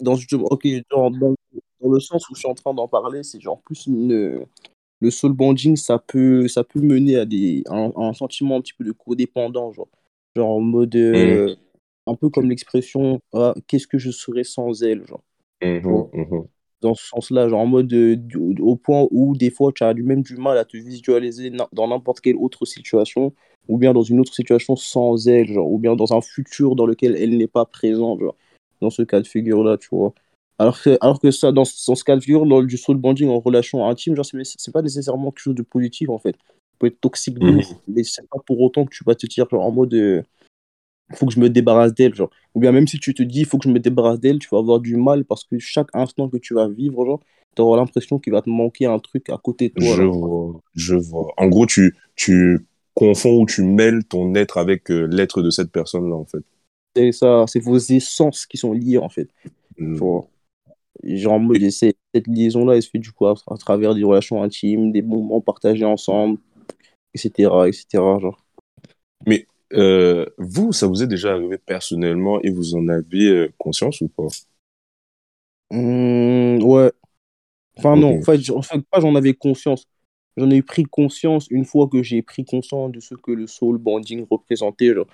dans, ok, dans, dans, le sens où je suis en train d'en parler, c'est genre plus une, le soul bonding, ça peut, ça peut mener à des, un, sentiment un petit peu de codépendant, genre, genre en mode, euh, mmh. un peu comme l'expression, ah, qu'est-ce que je serais sans elle, genre. Mmh mmh dans ce sens-là, genre en mode au point où des fois tu as même du mal à te visualiser dans n'importe quelle autre situation, ou bien dans une autre situation sans elle, genre, ou bien dans un futur dans lequel elle n'est pas présente, genre, dans ce cas de figure-là, tu vois. Alors que, alors que ça, dans, ce cas de figure, dans du soul bonding en relation intime, genre, c'est pas nécessairement quelque chose de positif, en fait. Ça peut être toxique, mmh. mais c'est pas pour autant que tu vas te dire, genre, en mode, il faut que je me débarrasse d'elle, genre. Ou bien même si tu te dis, il faut que je me débarrasse d'elle, tu vas avoir du mal parce que chaque instant que tu vas vivre, genre, tu auras l'impression qu'il va te manquer un truc à côté de toi. Je vois, je vois. En gros, tu, tu confonds ou tu mêles ton être avec euh, l'être de cette personne-là, en fait. C'est ça, c'est vos essences qui sont liées, en fait. Mmh. Genre, cette liaison-là, elle se fait du coup à, travers des relations intimes, des moments partagés ensemble, etc. etc. genre. Mais euh, vous, ça vous est déjà arrivé personnellement et vous en avez euh, conscience ou pas? Mmh, Ouais. Enfin, non, en fait, pas j'en avais conscience. J'en ai pris conscience une fois que j'ai pris conscience de ce que le soul bonding représentait. Genre,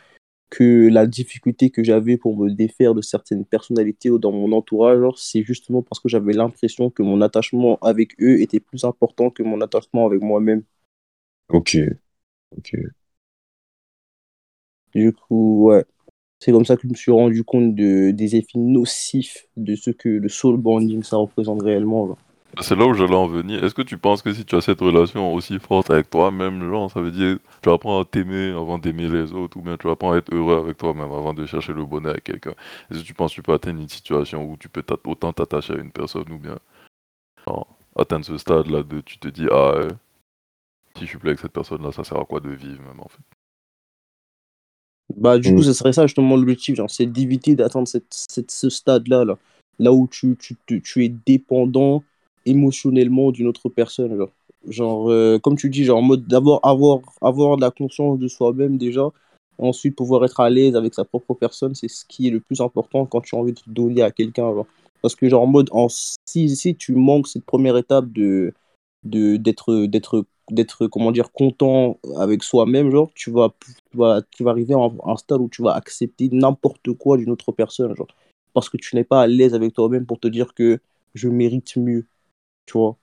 que la difficulté que j'avais pour me défaire de certaines personnalités dans mon entourage, c'est justement parce que j'avais l'impression que mon attachement avec eux était plus important que mon attachement avec moi-même. Ok. Ok. Du coup, ouais. C'est comme ça que je me suis rendu compte de, des effets nocifs de ce que le soul bonding ça représente réellement. C'est là où j'allais en venir. Est-ce que tu penses que si tu as cette relation aussi forte avec toi-même, genre, ça veut dire tu apprends à t'aimer avant d'aimer les autres, ou bien tu apprends à être heureux avec toi-même avant de chercher le bonheur avec quelqu'un? Est-ce que tu penses que tu peux atteindre une situation où tu peux autant t'attacher à une personne, ou bien atteindre ce stade-là de tu te dis, ah, si je suis plus avec cette personne-là, ça sert à quoi de vivre, même en fait? Bah, du coup, mm. ce serait ça justement l'objectif, genre, c'est d'éviter d'atteindre cette, ce stade-là, là, là où tu, tu, tu es dépendant émotionnellement d'une autre personne. Genre, genre euh, comme tu dis, genre en mode d'abord avoir, avoir de la conscience de soi-même déjà, ensuite pouvoir être à l'aise avec sa propre personne, c'est ce qui est le plus important quand tu as envie de te donner à quelqu'un. Parce que genre en mode, en, si, si tu manques cette première étape de d'être d'être d'être comment dire content avec soi-même genre tu vas tu vas, tu vas arriver à un, stade où tu vas accepter n'importe quoi d'une autre personne genre parce que tu n'es pas à l'aise avec toi-même pour te dire que je mérite mieux tu vois.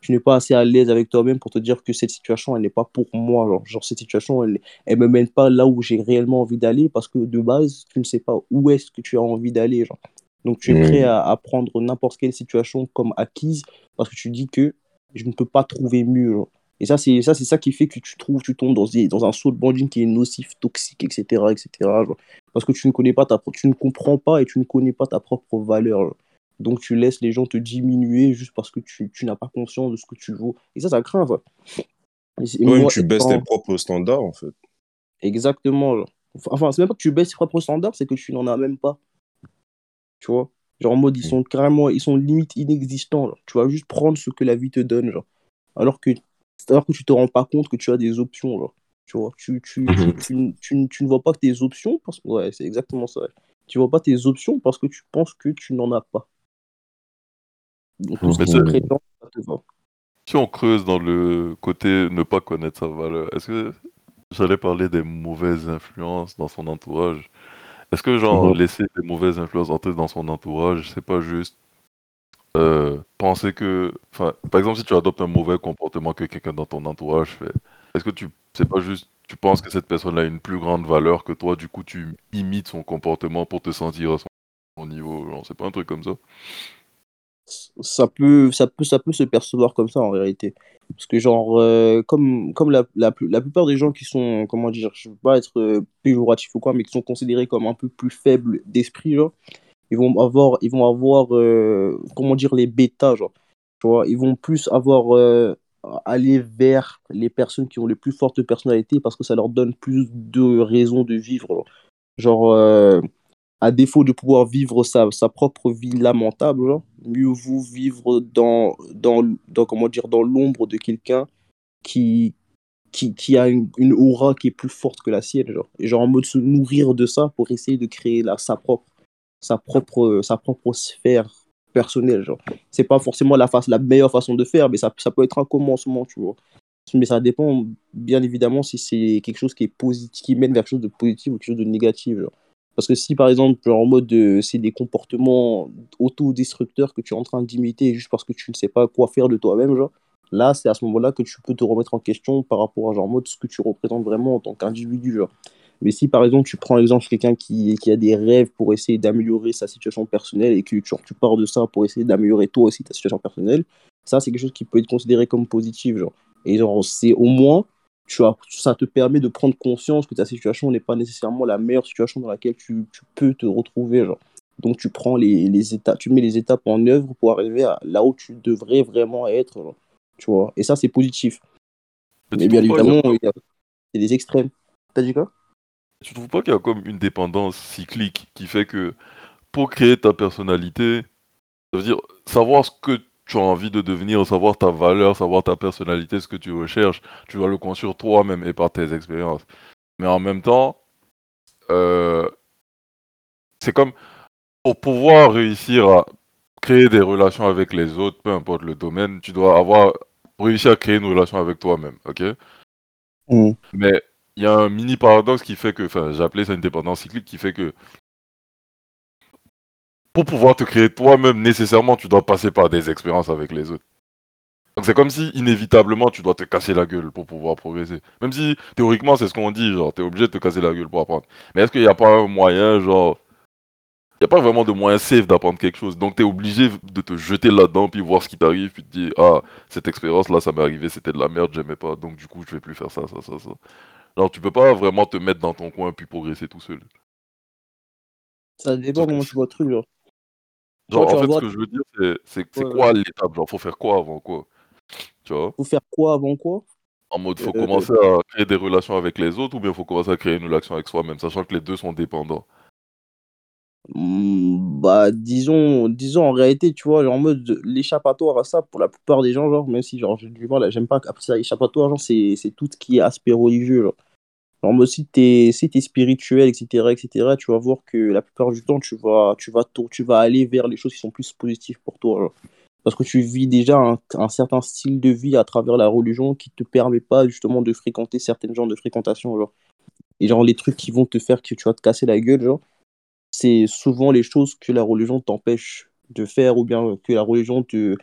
Tu n'es pas assez à l'aise avec toi-même pour te dire que cette situation, elle n'est pas pour moi. Genre, genre cette situation, elle ne me mène pas là où j'ai réellement envie d'aller parce que de base, tu ne sais pas où est-ce que tu as envie d'aller. Genre. Donc, tu es prêt mmh. à, à prendre n'importe quelle situation comme acquise parce que tu dis que je ne peux pas trouver mieux. Et ça, c'est ça, c'est ça qui fait que tu trouves, tu tombes dans, dans un saut de banding qui est nocif, toxique, etc., etc. Parce que tu ne connais pas ta, tu ne comprends pas et tu ne connais pas ta propre valeur. Donc tu laisses les gens te diminuer juste parce que tu, tu n'as pas conscience de ce que tu vaux. Et ça, ça craint. Oui, tu baisses tes propres standards, en fait. Exactement. Enfin, c'est même pas que tu baisses tes propres standards, c'est que tu n'en as même pas. Tu vois? Genre en mode, ils mm. sont carrément, ils sont limite inexistants. Tu vas juste prendre ce que la vie te donne. Genre. Alors, que, alors que tu te rends pas compte que tu as des options. Genre. Tu vois? Tu, tu, tu, tu, tu, ne vois pas tes options parce que, ouais, c'est exactement ça. Tu vois pas tes options parce que tu penses que tu n'en as pas. Si on creuse dans le côté ne pas connaître sa valeur, est-ce que j'allais parler des mauvaises influences dans son entourage? Est-ce que genre mhm. laisser des mauvaises influences entrer dans son entourage, c'est pas juste euh, penser que, enfin, par exemple, si tu adoptes un mauvais comportement que quelqu'un dans ton entourage fait, est-ce que tu, c'est pas juste, tu penses que cette personne a une plus grande valeur que toi, du coup, tu imites son comportement pour te sentir à son niveau, genre, c'est pas un truc comme ça? Ça peut, ça, peut, ça peut se percevoir comme ça en réalité. Parce que, genre, euh, comme, comme la, la, plupart des gens qui sont, comment dire, je veux pas être euh, péjoratif ou quoi, mais qui sont considérés comme un peu plus faibles d'esprit, ils vont avoir, ils vont avoir euh, comment dire, les bêtas, tu vois, ils vont plus avoir, aller vers les personnes qui ont les plus fortes personnalités parce que ça leur donne plus de raisons de vivre. Genre, à défaut de pouvoir vivre sa, propre vie lamentable, genre, mieux vous vivre dans, dans, dans comment dire, dans l'ombre de quelqu'un qui, qui, qui a une, aura qui est plus forte que la sienne, genre. Genre en mode se nourrir de ça pour essayer de créer la, sa propre. sa propre, sa propre sphère personnelle. Genre. C'est pas forcément la, face, la meilleure façon de faire, mais ça, ça peut être un commencement, tu vois. Mais ça dépend, bien évidemment, si c'est quelque chose qui est positif, qui mène vers quelque chose de positif ou quelque chose de négatif. Parce que si, par exemple, genre, en mode de, c'est des comportements autodestructeurs que tu es en train d'imiter juste parce que tu ne sais pas quoi faire de toi-même, genre, là, c'est à ce moment-là que tu peux te remettre en question par rapport à genre, mode, ce que tu représentes vraiment en tant qu'individu. Genre. Mais si par exemple tu prends l'exemple de quelqu'un qui, qui, a des rêves pour essayer d'améliorer sa situation personnelle et que tu pars de ça pour essayer d'améliorer toi aussi ta situation personnelle, ça c'est quelque chose qui peut être considéré comme positif. Genre. Et genre, c'est au moins, tu as, ça te permet de prendre conscience que ta situation n'est pas nécessairement la meilleure situation dans laquelle tu, tu peux te retrouver. Genre. Donc tu prends les, les, étapes, tu mets les étapes en œuvre pour arriver à là où tu devrais vraiment être. Genre. Tu vois. Et ça c'est positif. Mais, bien évidemment, il y a des extrêmes. T'as dit quoi? Tu trouves pas qu'il y a comme une dépendance cyclique qui fait que pour créer ta personnalité, ça veut dire savoir ce que tu as envie de devenir, savoir ta valeur, savoir ta personnalité, ce que tu recherches, tu dois le construire toi-même et par tes expériences. Mais en même temps, euh, c'est comme pour pouvoir réussir à créer des relations avec les autres, peu importe le domaine, tu dois avoir réussi à créer une relation avec toi-même, ok? Mmh. Mais il y a un mini paradoxe qui fait que, enfin, j'ai appelé ça une dépendance cyclique qui fait que pour pouvoir te créer toi-même, nécessairement, tu dois passer par des expériences avec les autres. Donc c'est comme si inévitablement tu dois te casser la gueule pour pouvoir progresser. Même si théoriquement c'est ce qu'on dit, genre t'es obligé de te casser la gueule pour apprendre. Mais est-ce qu'il n'y a pas un moyen, genre, il n'y a pas vraiment de moyen safe d'apprendre quelque chose. Donc t'es obligé de te jeter là-dedans, puis voir ce qui t'arrive, puis te dire, ah, cette expérience là, ça m'est arrivé, c'était de la merde, j'aimais pas, donc du coup je vais plus faire ça, ça, ça, ça. Alors tu peux pas vraiment te mettre dans ton coin puis progresser tout seul. Ça dépend comment tu vois le truc, genre. Genre, en fait, ce que je veux dire, c'est c'est quoi l'étape? Genre, faut faire quoi avant quoi? Tu vois? Faut faire quoi avant quoi? En mode, faut euh, commencer à créer des relations avec les autres ou bien faut commencer à créer une relation avec soi-même, sachant que les deux sont dépendants? Mmh, bah, disons, disons en réalité, tu vois, genre, en mode l'échappatoire à ça, pour la plupart des gens, genre, même si genre, j'ai du mal, j'aime pas appeler ça échappatoire, genre, c'est tout ce qui est aspect religieux, genre. Alors, si tu es, si es spirituel, etc., etc., tu vas voir que la plupart du temps, tu vas, tu vas, tu vas aller vers les choses qui sont plus positives pour toi. Parce que tu vis déjà un, certain style de vie à travers la religion qui te permet pas justement de fréquenter certains genres de fréquentation. Genre. Et genre, les trucs qui vont te faire que tu vas te casser la gueule, genre, c'est souvent les choses que la religion t'empêche de faire ou bien que la religion te,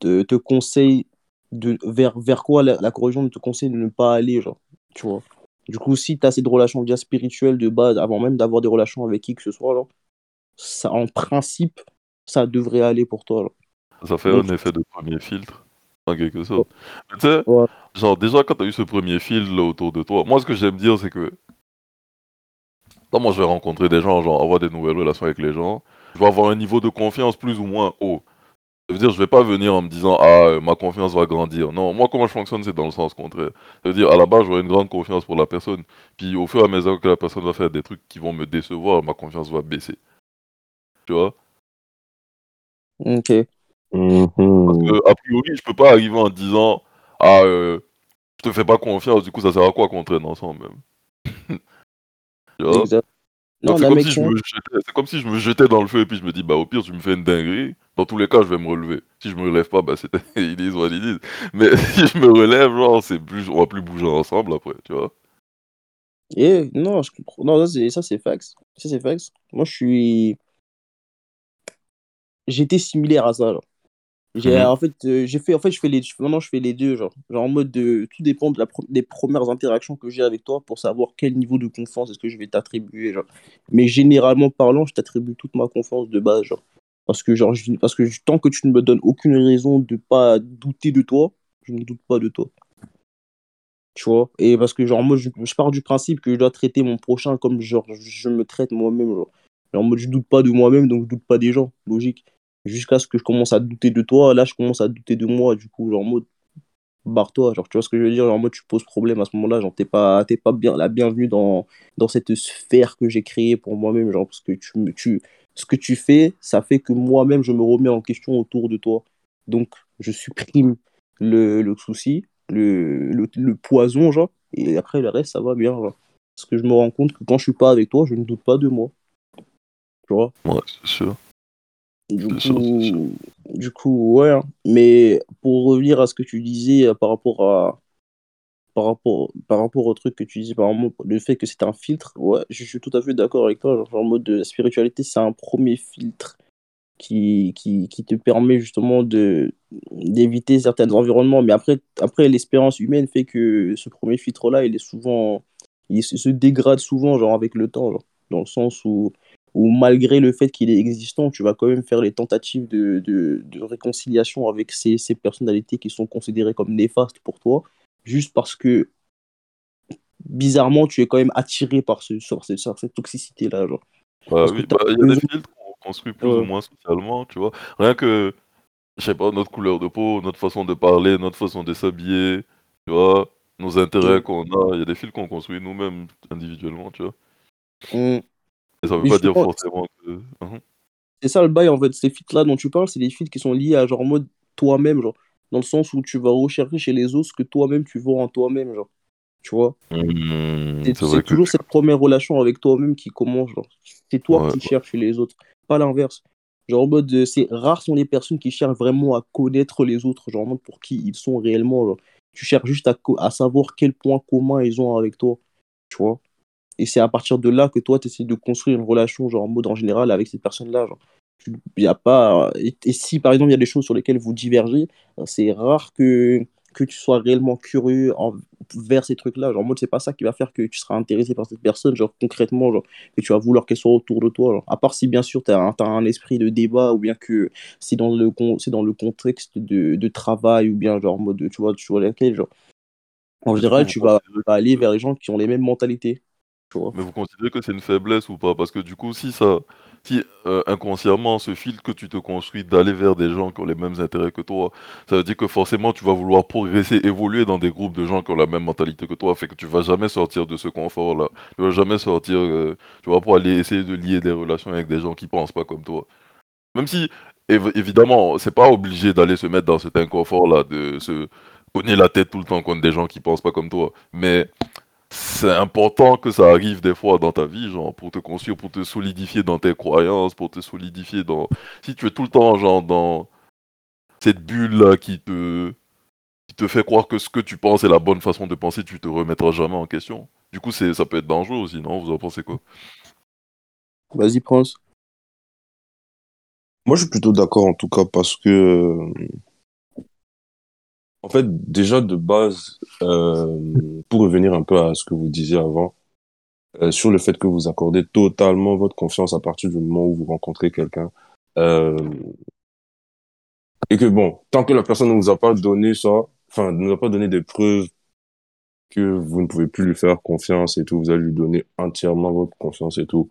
te, te conseille de, vers, vers quoi la, la religion te conseille de ne pas aller, genre, tu vois. Du coup, si tu as cette relation bien spirituelle de base, avant même d'avoir des relations avec qui que ce soit, ça, en principe, ça devrait aller pour toi. Ça fait un effet de premier filtre, en quelque sorte. tu sais, genre, déjà, quand tu as eu ce premier filtre là, autour de toi, moi, ce que j'aime dire, c'est que. Quand moi, je vais rencontrer des gens, genre, avoir des nouvelles relations avec les gens, je vais avoir un niveau de confiance plus ou moins haut. Ça veut dire, je vais pas venir en me disant, ah, euh, ma confiance va grandir. Non, moi, comment je fonctionne, c'est dans le sens contraire. Ça veut dire, à la base, j'aurai une grande confiance pour la personne. Puis, au fur et à mesure que la personne va faire des trucs qui vont me décevoir, ma confiance va baisser. Tu vois? Ok. Mm-hmm. Parce que, a priori, je peux pas arriver en disant, ah, euh, je te fais pas confiance, du coup, ça sert à quoi qu'on traîne ensemble, même? Tu vois? C'est comme, si je me jetais, comme si je me jetais dans le feu et puis je me dis, bah au pire, tu me fais une dinguerie. Dans tous les cas, je vais me relever. Si je me relève pas, bah c'est ils disent what ils disent. Mais si je me relève, genre, c'est plus, on va plus bouger ensemble après, tu vois. Et non, je comprends. Non, ça c'est fax. Ça c'est fax. Moi, je suis. J'étais similaire à ça. J'ai, mhm. en fait, euh, j'ai fait, en fait, je fais les, maintenant, je fais les deux, genre, genre en mode de, tout dépend de la, des premières interactions que j'ai avec toi pour savoir quel niveau de confiance est-ce que je vais t'attribuer, genre. Mais généralement parlant, je t'attribue toute ma confiance de base, genre. Parce que, genre, parce que tant que tu ne me donnes aucune raison de pas douter de toi, je ne doute pas de toi. Tu vois? Et parce que, genre, moi, je, je, pars du principe que je dois traiter mon prochain comme, genre, je me traite moi-même, genre. En mode, je doute pas de moi-même, donc je doute pas des gens, logique jusqu'à ce que je commence à douter de toi. Là, je commence à douter de moi. Du coup, genre, en mode, barre-toi. Genre, tu vois ce que je veux dire? Genre, en tu poses problème à ce moment-là. Genre, t'es pas, pas bien la bienvenue dans, dans cette sphère que j'ai créée pour moi-même. Genre, parce que tu, tu, ce que tu fais, ça fait que moi-même, je me remets en question autour de toi. Donc, je supprime le, le souci, le, le, poison, genre. Et après, le reste, ça va bien. Parce que je me rends compte que quand je suis pas avec toi, je ne doute pas de moi. Tu vois? Ouais, c'est sûr. Du coup, du coup, ouais. hein. Mais pour revenir à ce que tu disais euh, par rapport à, par rapport, par rapport au truc que tu disais, par exemple, le fait que c'est un filtre, ouais, je suis tout à fait d'accord avec toi. Genre, en mode de la spiritualité, c'est un premier filtre qui, qui, qui te permet justement de d'éviter certains environnements. Mais après, après l'espérance humaine fait que ce premier filtre-là, il est souvent, il se, se dégrade souvent, genre avec le temps, genre, dans le sens où, où malgré le fait qu'il est existant, tu vas quand même faire les tentatives de, de, de réconciliation avec ces, ces personnalités qui sont considérées comme néfastes pour toi, juste parce que bizarrement, tu es quand même attiré par, ce, sur cette, sur cette toxicité-là. Bah oui, bah, il y a des filtres qu'on construit plus Ouais. ou moins socialement, tu vois. Rien que, je sais pas, notre couleur de peau, notre façon de parler, notre façon de s'habiller, tu vois, nos intérêts qu'on a, il y a des filtres qu'on construit nous-mêmes individuellement, tu vois. Mm. Et ça veut Mais pas dire forcément que. Mhm. C'est ça le bail en fait, ces feats-là dont tu parles, c'est des feats qui sont liés à genre en mode toi-même, genre, dans le sens où tu vas rechercher chez les autres ce que toi-même tu vois en toi-même, genre, tu vois? Hmm, C'est que. toujours cette première relation avec toi-même qui commence, genre, c'est toi Ouais, qui ouais. cherches chez les autres, pas l'inverse. Genre en mode, euh, c'est rares sont les personnes qui cherchent vraiment à connaître les autres, genre en mode pour qui ils sont réellement, genre. Tu cherches juste à, à savoir quel point commun ils ont avec toi, tu vois? Et c'est à partir de là que toi, tu essaies de construire une relation, genre en mode en général, avec cette personne-là. Y a pas... et, et si par exemple il y a des choses sur lesquelles vous divergez, c'est rare que, que tu sois réellement curieux en- vers ces trucs-là. Genre en mode, c'est pas ça qui va faire que tu seras intéressé par cette personne, genre concrètement, genre, que tu vas vouloir qu'elle soit autour de toi. Genre. À part si bien sûr tu as, un esprit de débat ou bien que c'est dans le, con- dans le contexte de, de travail ou bien genre en mode, tu vois, tu vois laquelle, genre. En général, tu vas, aller vers les gens qui ont les mêmes mentalités. Mais vous considérez que c'est une faiblesse ou pas? Parce que du coup, si ça, si euh, inconsciemment ce filtre que tu te construis d'aller vers des gens qui ont les mêmes intérêts que toi, ça veut dire que forcément tu vas vouloir progresser, évoluer dans des groupes de gens qui ont la même mentalité que toi, fait que tu vas jamais sortir de ce confort-là. Tu vas jamais sortir, euh, tu vois, pour aller essayer de lier des relations avec des gens qui pensent pas comme toi. Même si, év- évidemment, c'est pas obligé d'aller se mettre dans cet inconfort-là, de se cogner la tête tout le temps contre des gens qui pensent pas comme toi. Mais c'est important que ça arrive des fois dans ta vie, genre, pour te construire, pour te solidifier dans tes croyances, pour te solidifier dans... Si tu es tout le temps, genre, dans cette bulle-là qui te... qui te fait croire que ce que tu penses est la bonne façon de penser, tu te remettras jamais en question. Du coup, c'est, ça peut être dangereux aussi, non? Vous en pensez quoi? Vas-y, Prince. Moi, je suis plutôt d'accord en tout cas parce que, euh, en fait, déjà de base, euh, pour revenir un peu à ce que vous disiez avant, euh, sur le fait que vous accordez totalement votre confiance à partir du moment où vous rencontrez quelqu'un, euh, et que bon, tant que la personne ne vous a pas donné ça, enfin, ne vous a pas donné des preuves que vous ne pouvez plus lui faire confiance et tout, vous allez lui donner entièrement votre confiance et tout.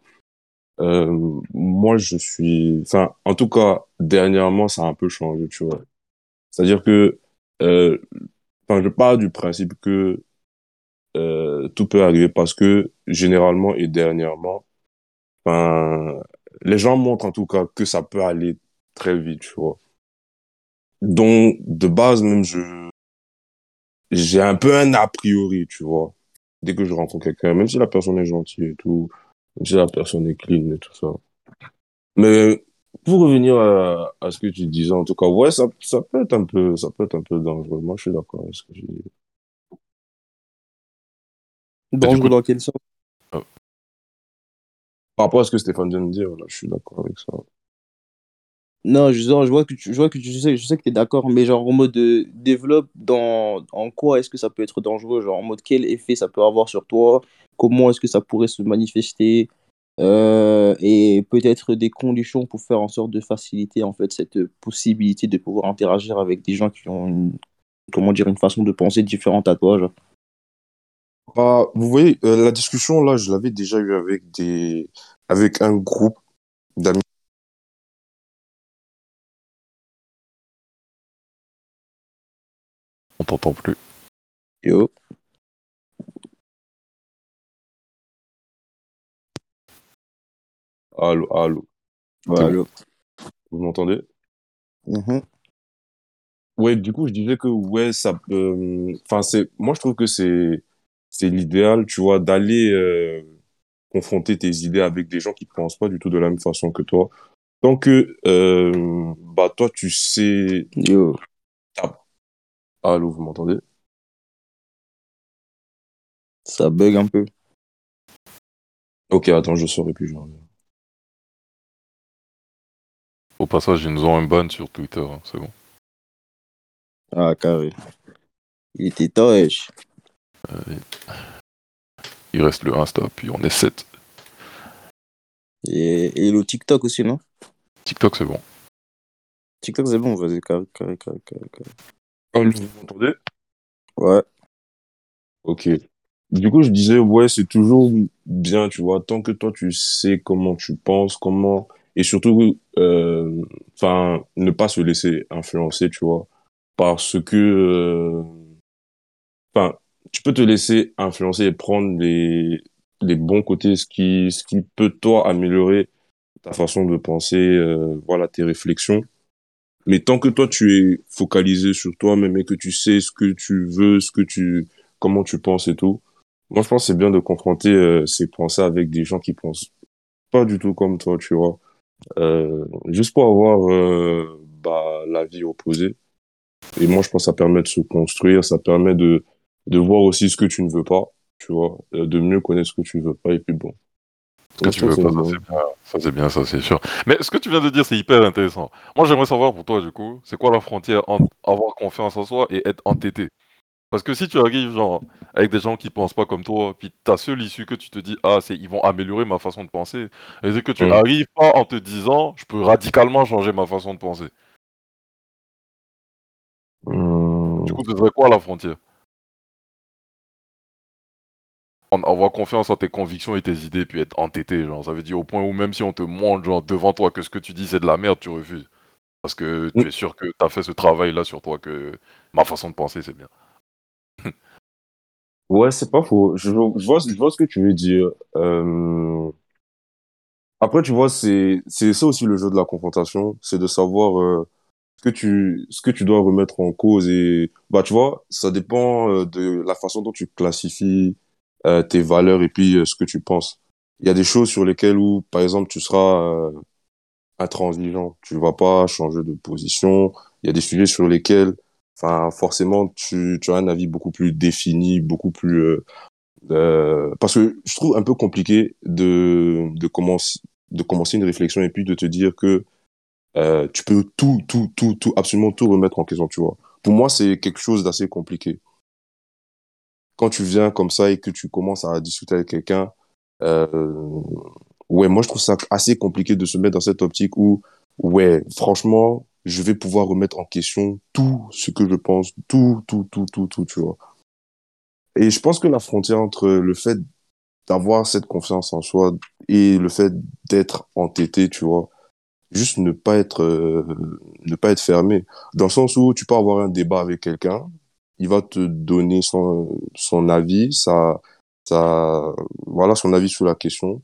Moi, je suis, enfin, en tout cas, dernièrement, ça a un peu changé, tu vois. C'est-à-dire que, euh, je pars du principe que euh, tout peut arriver parce que généralement et dernièrement, les gens montrent en tout cas que ça peut aller très vite, tu vois. Donc, de base, même, je, j'ai un peu un a priori, tu vois. Dès que je rencontre quelqu'un, même si la personne est gentille et tout, même si la personne est clean et tout ça. Mais pour revenir à, à ce que tu disais, en tout cas, ouais, ça, ça peut être un peu, ça peut être un peu dangereux. Moi, je suis d'accord avec ce que j'ai dit. Dangereux coup- dans quel sens? Par rapport à ce que Stéphane vient de dire, là, je suis d'accord avec ça. Non, je, je vois que tu, je vois que tu je sais, je sais que tu es d'accord, mais genre en mode euh, développe dans en quoi est-ce que ça peut être dangereux, genre en mode quel effet ça peut avoir sur toi, comment est-ce que ça pourrait se manifester, euh, et peut-être des conditions pour faire en sorte de faciliter en fait cette possibilité de pouvoir interagir avec des gens qui ont une, comment dire, une façon de penser différente à toi, genre. Bah, vous voyez, euh, la discussion, là, je l'avais déjà eu avec des, avec un groupe d'amis. On t'entend plus. Yo. Allô, allô. Voilà. Vous m'entendez? Mhm. Ouais, du coup, je disais que, ouais, ça peut, enfin, c'est, moi, je trouve que c'est, c'est l'idéal, tu vois, d'aller, euh, confronter tes idées avec des gens qui pensent pas du tout de la même façon que toi. Tant que, euh, bah, toi, tu sais. Yo, Allô, vous m'entendez? ça bug un peu. Ok, attends, je puis je reviens. Au passage, ils nous ont un ban sur Twitter, hein, c'est bon. Ah, carré. Il était temps, wesh. Il reste le Insta, puis on est 7. Et, et le TikTok aussi, non? TikTok, c'est bon. TikTok, c'est bon, vas-y, carré, carré, carré, carré. carré. Allô, vous m'entendez? Ouais. Ok. Du coup, je disais, ouais, c'est toujours bien, tu vois, tant que toi, tu sais comment tu penses, comment, et surtout, euh, enfin, ne pas se laisser influencer, tu vois, parce que, euh, enfin, tu peux te laisser influencer et prendre les, les bons côtés, ce qui, ce qui peut, toi, améliorer ta façon de penser, euh, voilà, tes réflexions. Mais tant que toi, tu es focalisé sur toi-même et que tu sais ce que tu veux, ce que tu, comment tu penses et tout, moi, je pense c'est bien de confronter euh, ces pensées avec des gens qui pensent pas du tout comme toi, tu vois. Euh, juste pour avoir euh, bah, la vie opposée. Et moi, je pense que ça permet de se construire, ça permet de, de voir aussi ce que tu ne veux pas, tu vois, euh, de mieux connaître ce que tu veux pas, et puis bon. Ce que Je tu pense veux pas, ça c'est bien, ça c'est bien, ça c'est sûr. Mais ce que tu viens de dire, c'est hyper intéressant. Moi, j'aimerais savoir pour toi, du coup, c'est quoi la frontière entre avoir confiance en soi et être entêté? Parce que si tu arrives, genre, avec des gens qui pensent pas comme toi, puis ta seule issue que tu te dis, ah, c'est ils vont améliorer ma façon de penser, et c'est que tu Mm. arrives pas en te disant, je peux radicalement changer ma façon de penser. Hum, Du coup, ce serait quoi la frontière? En avoir confiance en tes convictions et tes idées, puis être entêté, genre, ça veut dire au point où même si on te montre, genre, devant toi que ce que tu dis c'est de la merde, tu refuses. Parce que tu Mm. es sûr que tu as fait ce travail-là sur toi, que ma façon de penser, c'est bien. Ouais, c'est pas faux. Je, vois- je vois, ce que tu veux dire. Euh, Après, tu vois, c'est, c'est ça aussi le jeu de la confrontation, c'est de savoir euh, ce que tu, ce que tu dois remettre en cause. Et, bah, tu vois, ça dépend euh, de la façon dont tu classifies euh, tes valeurs et puis euh, ce que tu penses. Il y a des choses sur lesquelles où, par exemple, tu seras intransigeant. Tu vas pas changer de position. Il y a des sujets sur lesquels, enfin, forcément, tu, tu as un avis beaucoup plus défini, beaucoup plus, euh, euh, parce que je trouve un peu compliqué de, de commencer, de commencer une réflexion et puis de te dire que euh, tu peux tout, tout, tout, tout, absolument tout remettre en question, tu vois. Pour moi, c'est quelque chose d'assez compliqué. Quand tu viens comme ça et que tu commences à discuter avec quelqu'un, euh, ouais, moi, je trouve ça assez compliqué de se mettre dans cette optique où, ouais, franchement, je vais pouvoir remettre en question tout ce que je pense, tout, tout, tout, tout, tout, tu vois. Et je pense que la frontière entre le fait d'avoir cette confiance en soi et le fait d'être entêté, tu vois, juste ne pas être, euh, ne pas être fermé. Dans le sens où tu peux avoir un débat avec quelqu'un, il va te donner son, son avis, sa, sa, voilà, son avis sur la question.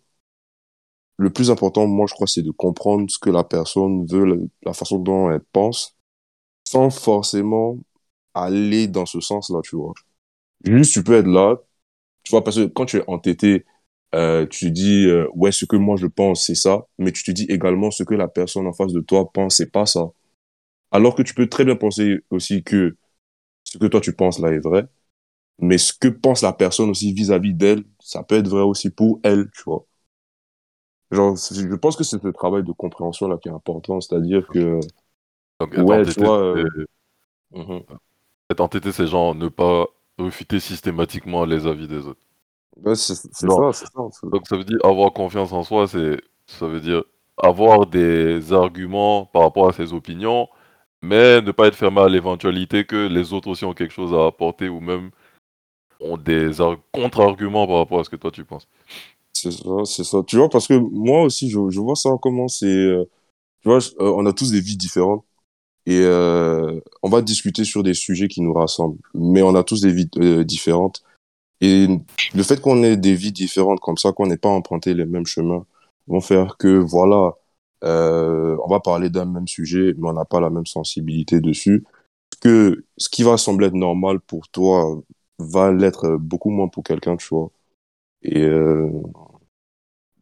Le plus important, moi, je crois, c'est de comprendre ce que la personne veut, la, façon dont elle pense, sans forcément aller dans ce sens-là, tu vois. Juste, tu peux être là, tu vois, parce que quand tu es entêté, euh, tu dis, euh, ouais, ce que moi je pense, c'est ça, mais tu te dis également ce que la personne en face de toi pense, c'est pas ça. Alors que tu peux très bien penser aussi que ce que toi tu penses là est vrai, mais ce que pense la personne aussi vis-à-vis d'elle, ça peut être vrai aussi pour elle, tu vois. Genre, je pense que c'est ce travail de compréhension là qui est important, c'est-à-dire que, Donc, être ouais, entêté, vois, euh, être entêté, c'est genre ne pas refuter systématiquement les avis des autres. Ouais, c'est ça, c'est ça. Donc ça veut dire avoir confiance en soi, c'est ça veut dire avoir des arguments par rapport à ses opinions, mais ne pas être fermé à l'éventualité que les autres aussi ont quelque chose à apporter ou même ont des ar- contre-arguments par rapport à ce que toi tu penses. C'est ça, c'est ça. Tu vois, parce que moi aussi, je, je vois ça comment c'est. euh, tu vois, euh, on a tous des vies différentes et euh, on va discuter sur des sujets qui nous rassemblent, mais on a tous des vies différentes. Et le fait qu'on ait des vies différentes comme ça, qu'on n'ait pas emprunté les mêmes chemins, vont faire que, voilà, on va parler d'un même sujet, mais on n'a pas la même sensibilité dessus. Que ce qui va sembler être normal pour toi va l'être beaucoup moins pour quelqu'un, tu vois. Et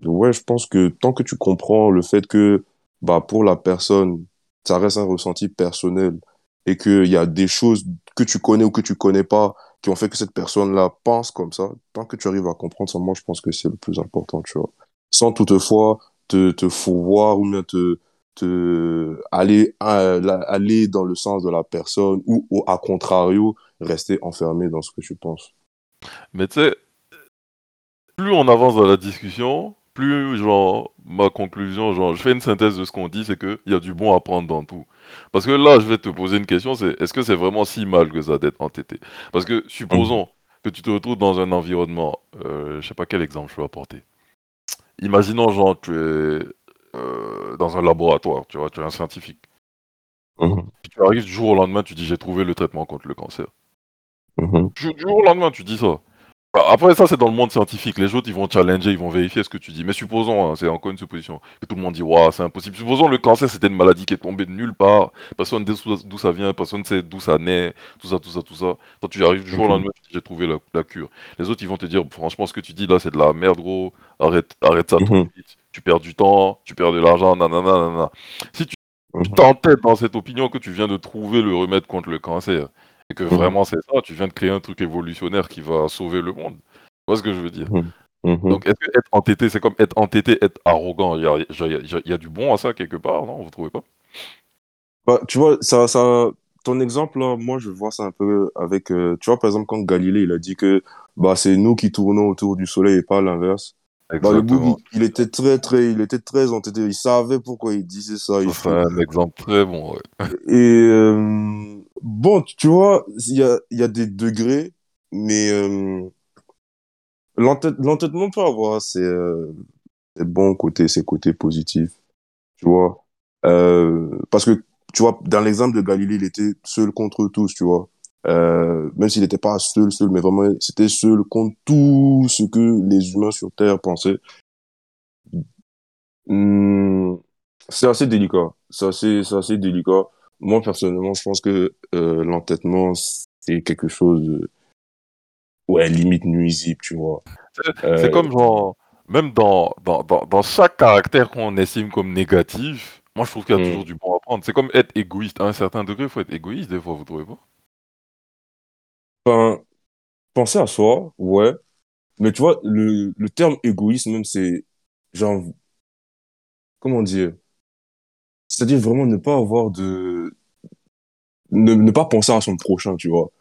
ouais, je pense que tant que tu comprends le fait que bah, pour la personne, ça reste un ressenti personnel et qu'il y a des choses que tu connais ou que tu connais pas qui ont fait que cette personne-là pense comme ça, tant que tu arrives à comprendre ça, moi, je pense que c'est le plus important, tu vois. Sans toutefois te, te voir ou bien te, te aller, aller dans le sens de la personne ou, ou à contrario, rester enfermé dans ce que tu penses. Mais tu sais, plus on avance dans la discussion, plus, genre, ma conclusion, genre, je fais une synthèse de ce qu'on dit, c'est qu'il y a du bon à prendre dans tout. Parce que là, je vais te poser une question, c'est est-ce que c'est vraiment si mal que ça d'être entêté? Parce que supposons que tu te retrouves dans un environnement, euh, je sais pas quel exemple je peux apporter. Imaginons, genre, tu es euh, dans un laboratoire, tu vois, tu es un scientifique. Mmh. tu arrives du jour au lendemain, tu dis j'ai trouvé le traitement contre le cancer. Mmh. Du jour au lendemain, tu dis ça. Bah, après, ça, c'est dans le monde scientifique. Les autres, ils vont challenger, ils vont vérifier ce que tu dis. Mais supposons, hein, c'est encore une supposition, que tout le monde dit, waouh, c'est impossible. Supposons le cancer, c'était une maladie qui est tombée de nulle part. Personne ne sait d'où ça vient, personne ne sait d'où ça naît, tout ça, tout ça, tout ça. Toi, tu arrives du jour au lendemain, tu dis, j'ai trouvé la, cure. Les autres, ils vont te dire, franchement, ce que tu dis là, c'est de la merde, gros. Arrête, arrête ça tout de suite. Tu perds du temps, tu perds de l'argent, nanana, nanana. Si tu t'entêtes dans cette opinion que tu viens de trouver le remède contre le cancer, et que vraiment c'est ça, tu viens de créer un truc évolutionnaire qui va sauver le monde vois ce que je veux dire? Mmh. Mmh. Donc, est-ce que être entêté, c'est comme être entêté, être arrogant? Il y a, y a, du bon à ça quelque part, non? Vous trouvez pas? Bah, Tu vois, ça, ça, ton exemple, là, moi, je vois ça un peu avec. Euh, tu vois, par exemple, quand Galilée, il a dit que bah, c'est nous qui tournons autour du soleil et pas l'inverse. Bah, le il, était très, très, il était très entêté. Il savait pourquoi il disait ça. C'est un exemple très bon. Et euh, bon, tu vois, il y a, y a des degrés, mais. Euh, L'entêtement peut avoir ses, euh, ses, bons côtés, ses côtés positifs, tu vois. Euh, parce que, tu vois, dans l'exemple de Galilée, il était seul contre tous, tu vois. Euh, même s'il n'était pas seul, seul, mais vraiment, c'était seul contre tout ce que les humains sur Terre pensaient. Hmm, c'est assez délicat. C'est assez, assez délicat. Moi, personnellement, je pense que euh, l'entêtement, c'est quelque chose de ouais, limite nuisible, tu vois. C'est euh, comme genre, même dans, dans, dans, chaque caractère qu'on estime comme négatif, moi je trouve qu'il y a toujours hmm. du bon à prendre. C'est comme être égoïste. À un certain degré, il faut être égoïste des fois, vous trouvez pas? Enfin, penser à soi, ouais. Mais tu vois, le, le terme égoïste, même, c'est genre, comment dire? C'est-à-dire vraiment ne pas avoir de. Ne, pas penser à son prochain, tu vois.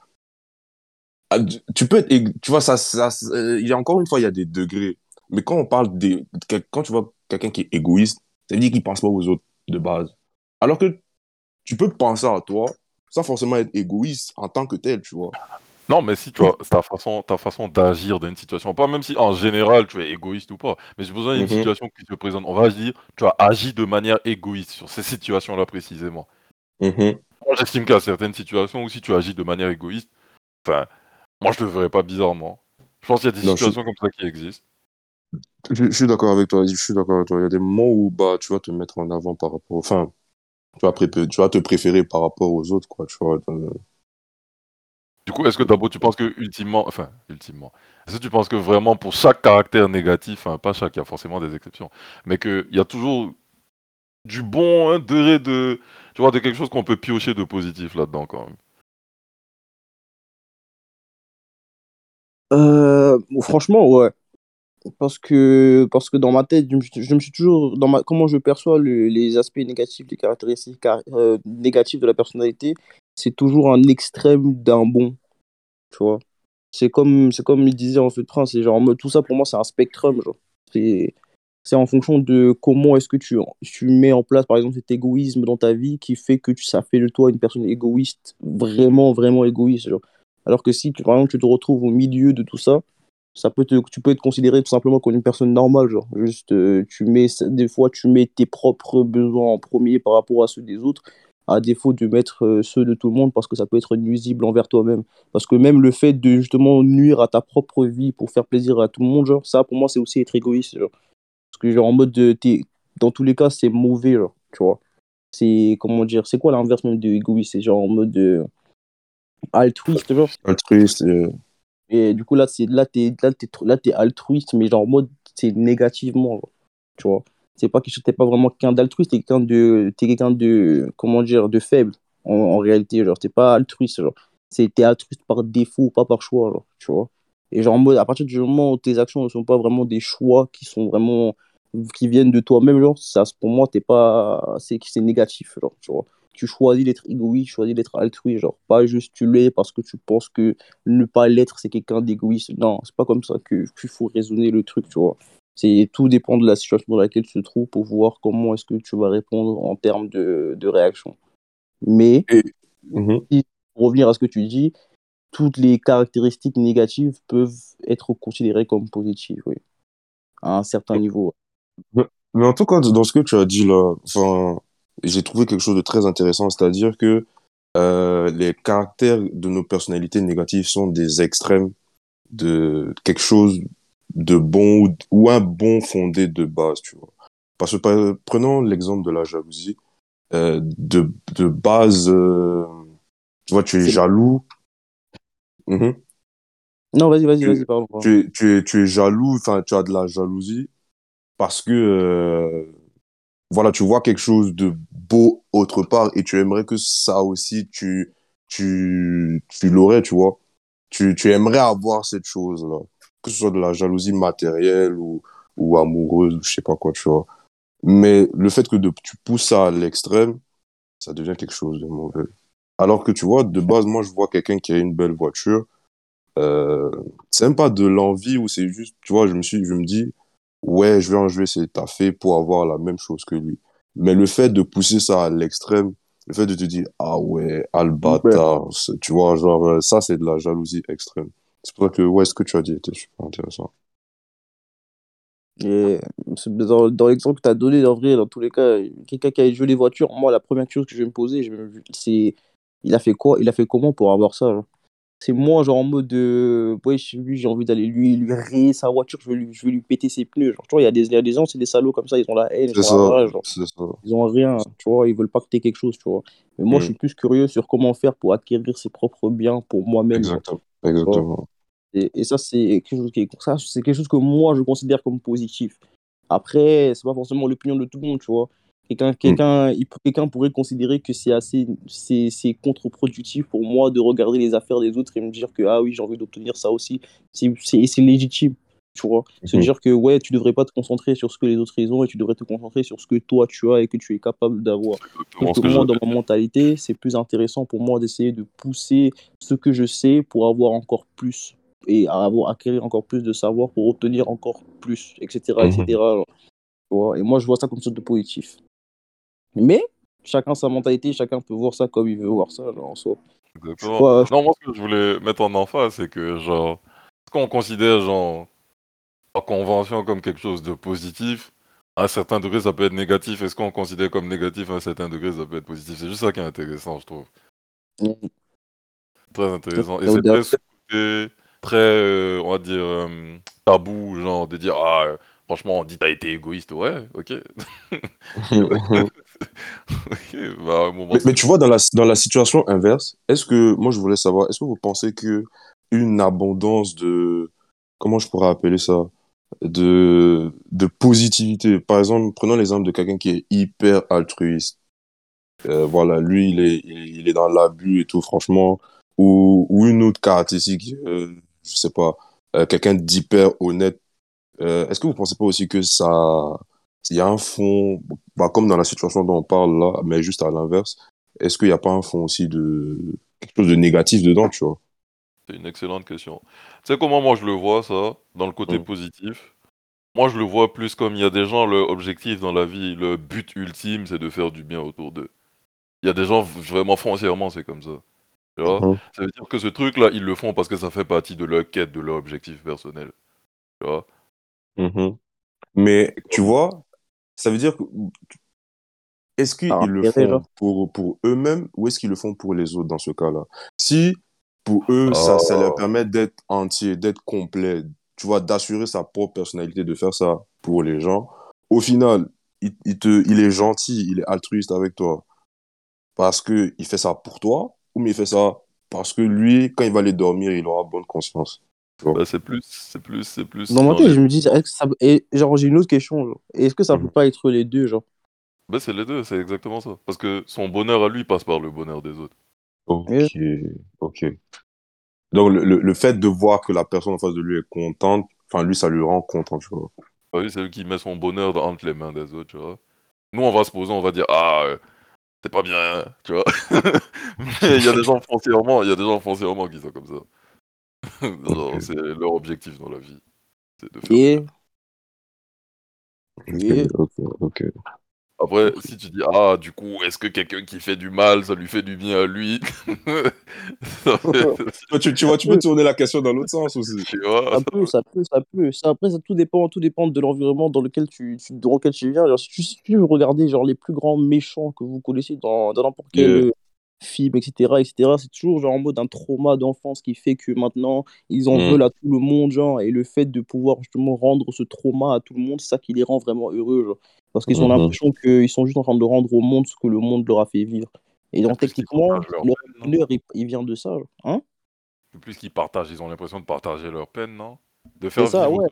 Ah, tu peux être, tu vois, ça, ça, il y a encore une fois, il y a des degrés. Mais quand on parle de, quand tu vois quelqu'un qui est égoïste, ça veut dire qu'il pense pas aux autres de base. Alors que tu peux penser à toi sans forcément être égoïste en tant que tel, tu vois. Non, mais si tu vois, ta façon, ta façon d'agir dans une situation, pas même si en général tu es égoïste ou pas, mais j'ai besoin d'une mm-hmm. situation qui te présente, on va dire, tu as agi de manière égoïste sur ces situations-là précisément. Mm-hmm. Moi, j'estime qu'à certaines situations où si tu agis de manière égoïste, enfin, moi, je le verrais pas bizarrement. Je pense qu'il y a des situations comme ça qui existent. Je, suis d'accord avec toi. Je suis d'accord avec toi. Il y a des moments où bah, tu vas te mettre en avant par rapport. Enfin, tu vas, tu vas te préférer par rapport aux autres, quoi. Tu vois. Du coup, est-ce que d'abord tu penses que ultimement, enfin, ultimement, est-ce que tu penses que vraiment pour chaque caractère négatif, enfin, pas chaque, il y a forcément des exceptions, mais qu'il y a toujours du bon hein, degré de, tu vois, de quelque chose qu'on peut piocher de positif là-dedans quand même? Euh, franchement, ouais. Parce que, parce que dans ma tête, je me suis, toujours, dans ma, comment je perçois les aspects négatifs, les caractéristiques euh, négatives de la personnalité, c'est toujours un extrême d'un bon. Tu vois. C'est comme, c'est comme il disait en fait prince, c'est genre, tout ça pour moi, c'est un spectrum. C'est, c'est en fonction de comment est-ce que tu, tu mets en place, par exemple, cet égoïsme dans ta vie qui fait que ça fait de toi une personne égoïste, vraiment, vraiment égoïste. Alors que si, tu, par exemple, tu te retrouves au milieu de tout ça, ça peut te, tu peux être considéré tout simplement comme une personne normale. Genre, juste, euh, tu mets, des fois, tu mets tes propres besoins en premier par rapport à ceux des autres, à défaut de mettre euh, ceux de tout le monde parce que ça peut être nuisible envers toi-même. Parce que même le fait de justement nuire à ta propre vie pour faire plaisir à tout le monde, genre, ça, pour moi, c'est aussi être égoïste. Genre. Parce que, genre, en mode, de, dans tous les cas, c'est mauvais, genre, tu vois. C'est, comment dire, c'est quoi l'inverse même de égoïste? C'est genre en mode. De, altruiste, genre. Altruiste. Et du coup, là, c'est là, t'es là, là, es altruiste, mais genre en mode, c'est négativement, tu vois. C'est pas que t'es pas vraiment quelqu'un d'altruiste, t'es quelqu'un de, es quelqu'un de, comment dire, de faible, en, réalité, genre, t'es pas altruiste, genre. T'es altruiste par défaut, pas par choix, tu vois. Et genre, à partir du moment où tes actions ne sont pas vraiment des choix qui sont vraiment, qui viennent de toi-même, genre, ça, pour moi, t'es pas, c'est, c'est négatif, genre, tu choisis d'être égoïste, tu choisis d'être altruiste, genre pas juste tu l'es parce que tu penses que ne pas l'être c'est quelqu'un d'égoïste. Non, c'est pas comme ça que qu'il faut raisonner le truc, tu vois. C'est tout dépend de la situation dans laquelle tu te trouves pour voir comment est-ce que tu vas répondre en termes de, de réaction. Mais Mhm. pour revenir à ce que tu dis, toutes les caractéristiques négatives peuvent être considérées comme positives, oui, à un certain niveau. Mais en tout cas, dans ce que tu as dit là, enfin, j'ai trouvé quelque chose de très intéressant, c'est-à-dire que euh, les caractères de nos personnalités négatives sont des extrêmes de quelque chose de bon ou, ou un bon fondé de base, tu vois. Parce que prenons l'exemple de la jalousie. Euh, de, de base, euh, tu vois, tu es jaloux. Mhm. Non, vas-y, vas-y, vas-y, pardon. pardon. Tu es, tu es, tu es jaloux, enfin, tu as de la jalousie parce que, euh, voilà, tu vois quelque chose de beau autre part et tu aimerais que ça aussi, tu, tu, tu l'aurais, tu vois. Tu, tu aimerais avoir cette chose-là. Que ce soit de la jalousie matérielle ou, ou amoureuse, ou je sais pas quoi, tu vois. Mais le fait que de, tu pousses ça à l'extrême, ça devient quelque chose de mauvais. Alors que tu vois, de base, moi, je vois quelqu'un qui a une belle voiture. Euh, c'est même pas de l'envie ou c'est juste, tu vois, je me suis, je me dis, ouais, je vais en jouer c'est taffé pour avoir la même chose que lui. Mais le fait de pousser ça à l'extrême, le fait de te dire, ah ouais, bâtard, c'est- tu vois, genre, ça, c'est de la jalousie extrême. C'est pour ça que, ouais, ce que tu as dit était super intéressant. Et dans, dans l'exemple que tu as donné, en vrai, dans tous les cas, quelqu'un qui a joué les voitures, moi, la première chose que je vais me poser, c'est il a fait quoi? Il a fait comment pour avoir ça? genre C'est moi, genre en mode de, ouais, chez lui, j'ai envie d'aller lui, lui rayer sa voiture, je vais lui, je vais lui péter ses pneus. Genre, tu vois, il y a des, y a des gens, c'est des salauds comme ça, ils ont la haine, ils ont la rage, genre, ils ont rien, tu vois, ils veulent pas que t'aies quelque chose, tu vois. Mais moi, je Mm. suis plus curieux sur comment faire pour acquérir ses propres biens pour moi-même. Exactement, exactement. Et, et ça, c'est quelque chose qui est, ça, c'est quelque chose que moi, je considère comme positif. Après, c'est pas forcément l'opinion de tout le monde, tu vois. Quelqu'un peut- quelqu'un pourrait considérer que c'est assez c'est c'est contre-productif pour moi de regarder les affaires des autres et me dire que ah oui, j'ai envie d'obtenir ça aussi. C'est c'est c'est légitime, tu vois. Se Mhm. dire que ouais, tu devrais pas te concentrer sur ce que les autres ils ont et tu devrais te concentrer sur ce que toi tu as et que tu es capable d'avoir. Moi, dans ma mentalité, c'est plus intéressant pour moi d'essayer de pousser ce que je sais pour avoir encore plus et à avoir acquérir encore plus de savoir pour obtenir encore plus, etc., etc. Mhm. Et moi, je vois ça comme chose de positif. Mais chacun sa mentalité, chacun peut voir ça comme il veut voir ça, genre, en soi. Exactement. Ouais, Non, moi, ce que je voulais mettre en emphase, c'est que, genre, ce qu'on considère, genre, la convention comme quelque chose de positif, à un certain degré, ça peut être négatif. Et ce qu'on considère comme négatif, à un certain degré, ça peut être positif. C'est juste ça qui est intéressant, je trouve. Très intéressant. Et c'est très sous-côté, très, euh, on va dire, euh, tabou, genre, de dire, ah, euh, franchement, on dit t'as été égoïste. Ouais, ok. bah, Mais, tu vois, dans la, dans la situation inverse, est-ce que, moi je voulais savoir, est-ce que vous pensez que une abondance de, comment je pourrais appeler ça, de, de positivité, par exemple, prenons l'exemple de quelqu'un qui est hyper altruiste, Euh, voilà, lui, il est, il, il est dans l'abus et tout, franchement, ou, ou une autre caractéristique, euh, je sais pas, euh, quelqu'un d'hyper honnête, euh, est-ce que vous pensez pas aussi que ça, il y a un fond, bah, comme dans la situation dont on parle là, mais juste à l'inverse, est-ce qu'il n'y a pas un fond aussi de quelque chose de négatif dedans, tu vois? C'est une excellente question. Tu sais comment moi je le vois ça, dans le côté Mm. positif? Moi je le vois plus comme il y a des gens, leur objectif dans la vie, le but ultime, c'est de faire du bien autour d'eux. Il y a des gens vraiment foncièrement, c'est comme ça. Tu vois? Mhm. Ça veut dire que ce truc-là, ils le font parce que ça fait partie de leur quête, de leur objectif personnel. Tu vois? Mhm. Mais tu vois, ça veut dire que est-ce qu'ils le font pour, pour eux-mêmes ou est-ce qu'ils le font pour les autres dans ce cas-là? Si pour eux, ça, ça leur Ah. permet d'être entier, d'être complet, tu vois, d'assurer sa propre personnalité, de faire ça pour les gens, au final, il, il te, il est gentil, il est altruiste avec toi parce que il fait ça pour toi il fait ça parce que lui, quand il va aller dormir, il aura bonne conscience. Bah, c'est plus, c'est plus, c'est plus. Dans ma tête, je me dis, ça... et, genre, j'ai une autre question. Est-ce que ça Mhm. peut pas être les deux, genre? Bah, c'est les deux, c'est exactement ça. Parce que son bonheur à lui passe par le bonheur des autres. Ok, ok. Donc, le, le, le fait de voir que la personne en face de lui est contente, enfin, lui, ça lui rend content, tu vois. Bah oui, c'est lui qui met son bonheur entre les mains des autres, tu vois. Nous, on va se poser, on va dire, ah, euh, c'est pas bien, tu vois. Mais il y a des gens foncièrement, il y a des gens foncièrement qui sont comme ça. C'est leur objectif dans la vie. C'est de faire Et. bien. Et. Ok, ok. Après, si tu dis, ah, du coup, est-ce que quelqu'un qui fait du mal, ça lui fait du bien à lui? Fait- Tu, tu vois, tu peux tourner la question dans l'autre sens aussi. Tu vois? Ça peut, ça peut, ça peut. Ça, après, ça tout dépend, tout dépend de l'environnement dans lequel tu, tu, dans lequel tu viens. Genre, si tu, si tu veux regarder genre, les plus grands méchants que vous connaissez dans n'importe quel Yeah. euh, film, etc., etc., c'est toujours genre en mode un trauma d'enfance qui fait que maintenant, ils en Mm. veulent à tout le monde, genre, et le fait de pouvoir justement rendre ce trauma à tout le monde, c'est ça qui les rend vraiment heureux, genre. Parce qu'ils ont Mhm. l'impression qu'ils sont juste en train de rendre au monde ce que le monde leur a fait vivre. Et donc, techniquement, partagent leur bonheur, il, il vient de ça, genre. Hein Plus qu'ils partagent, ils ont l'impression de partager leur peine, non De C'est faire ça, ouais.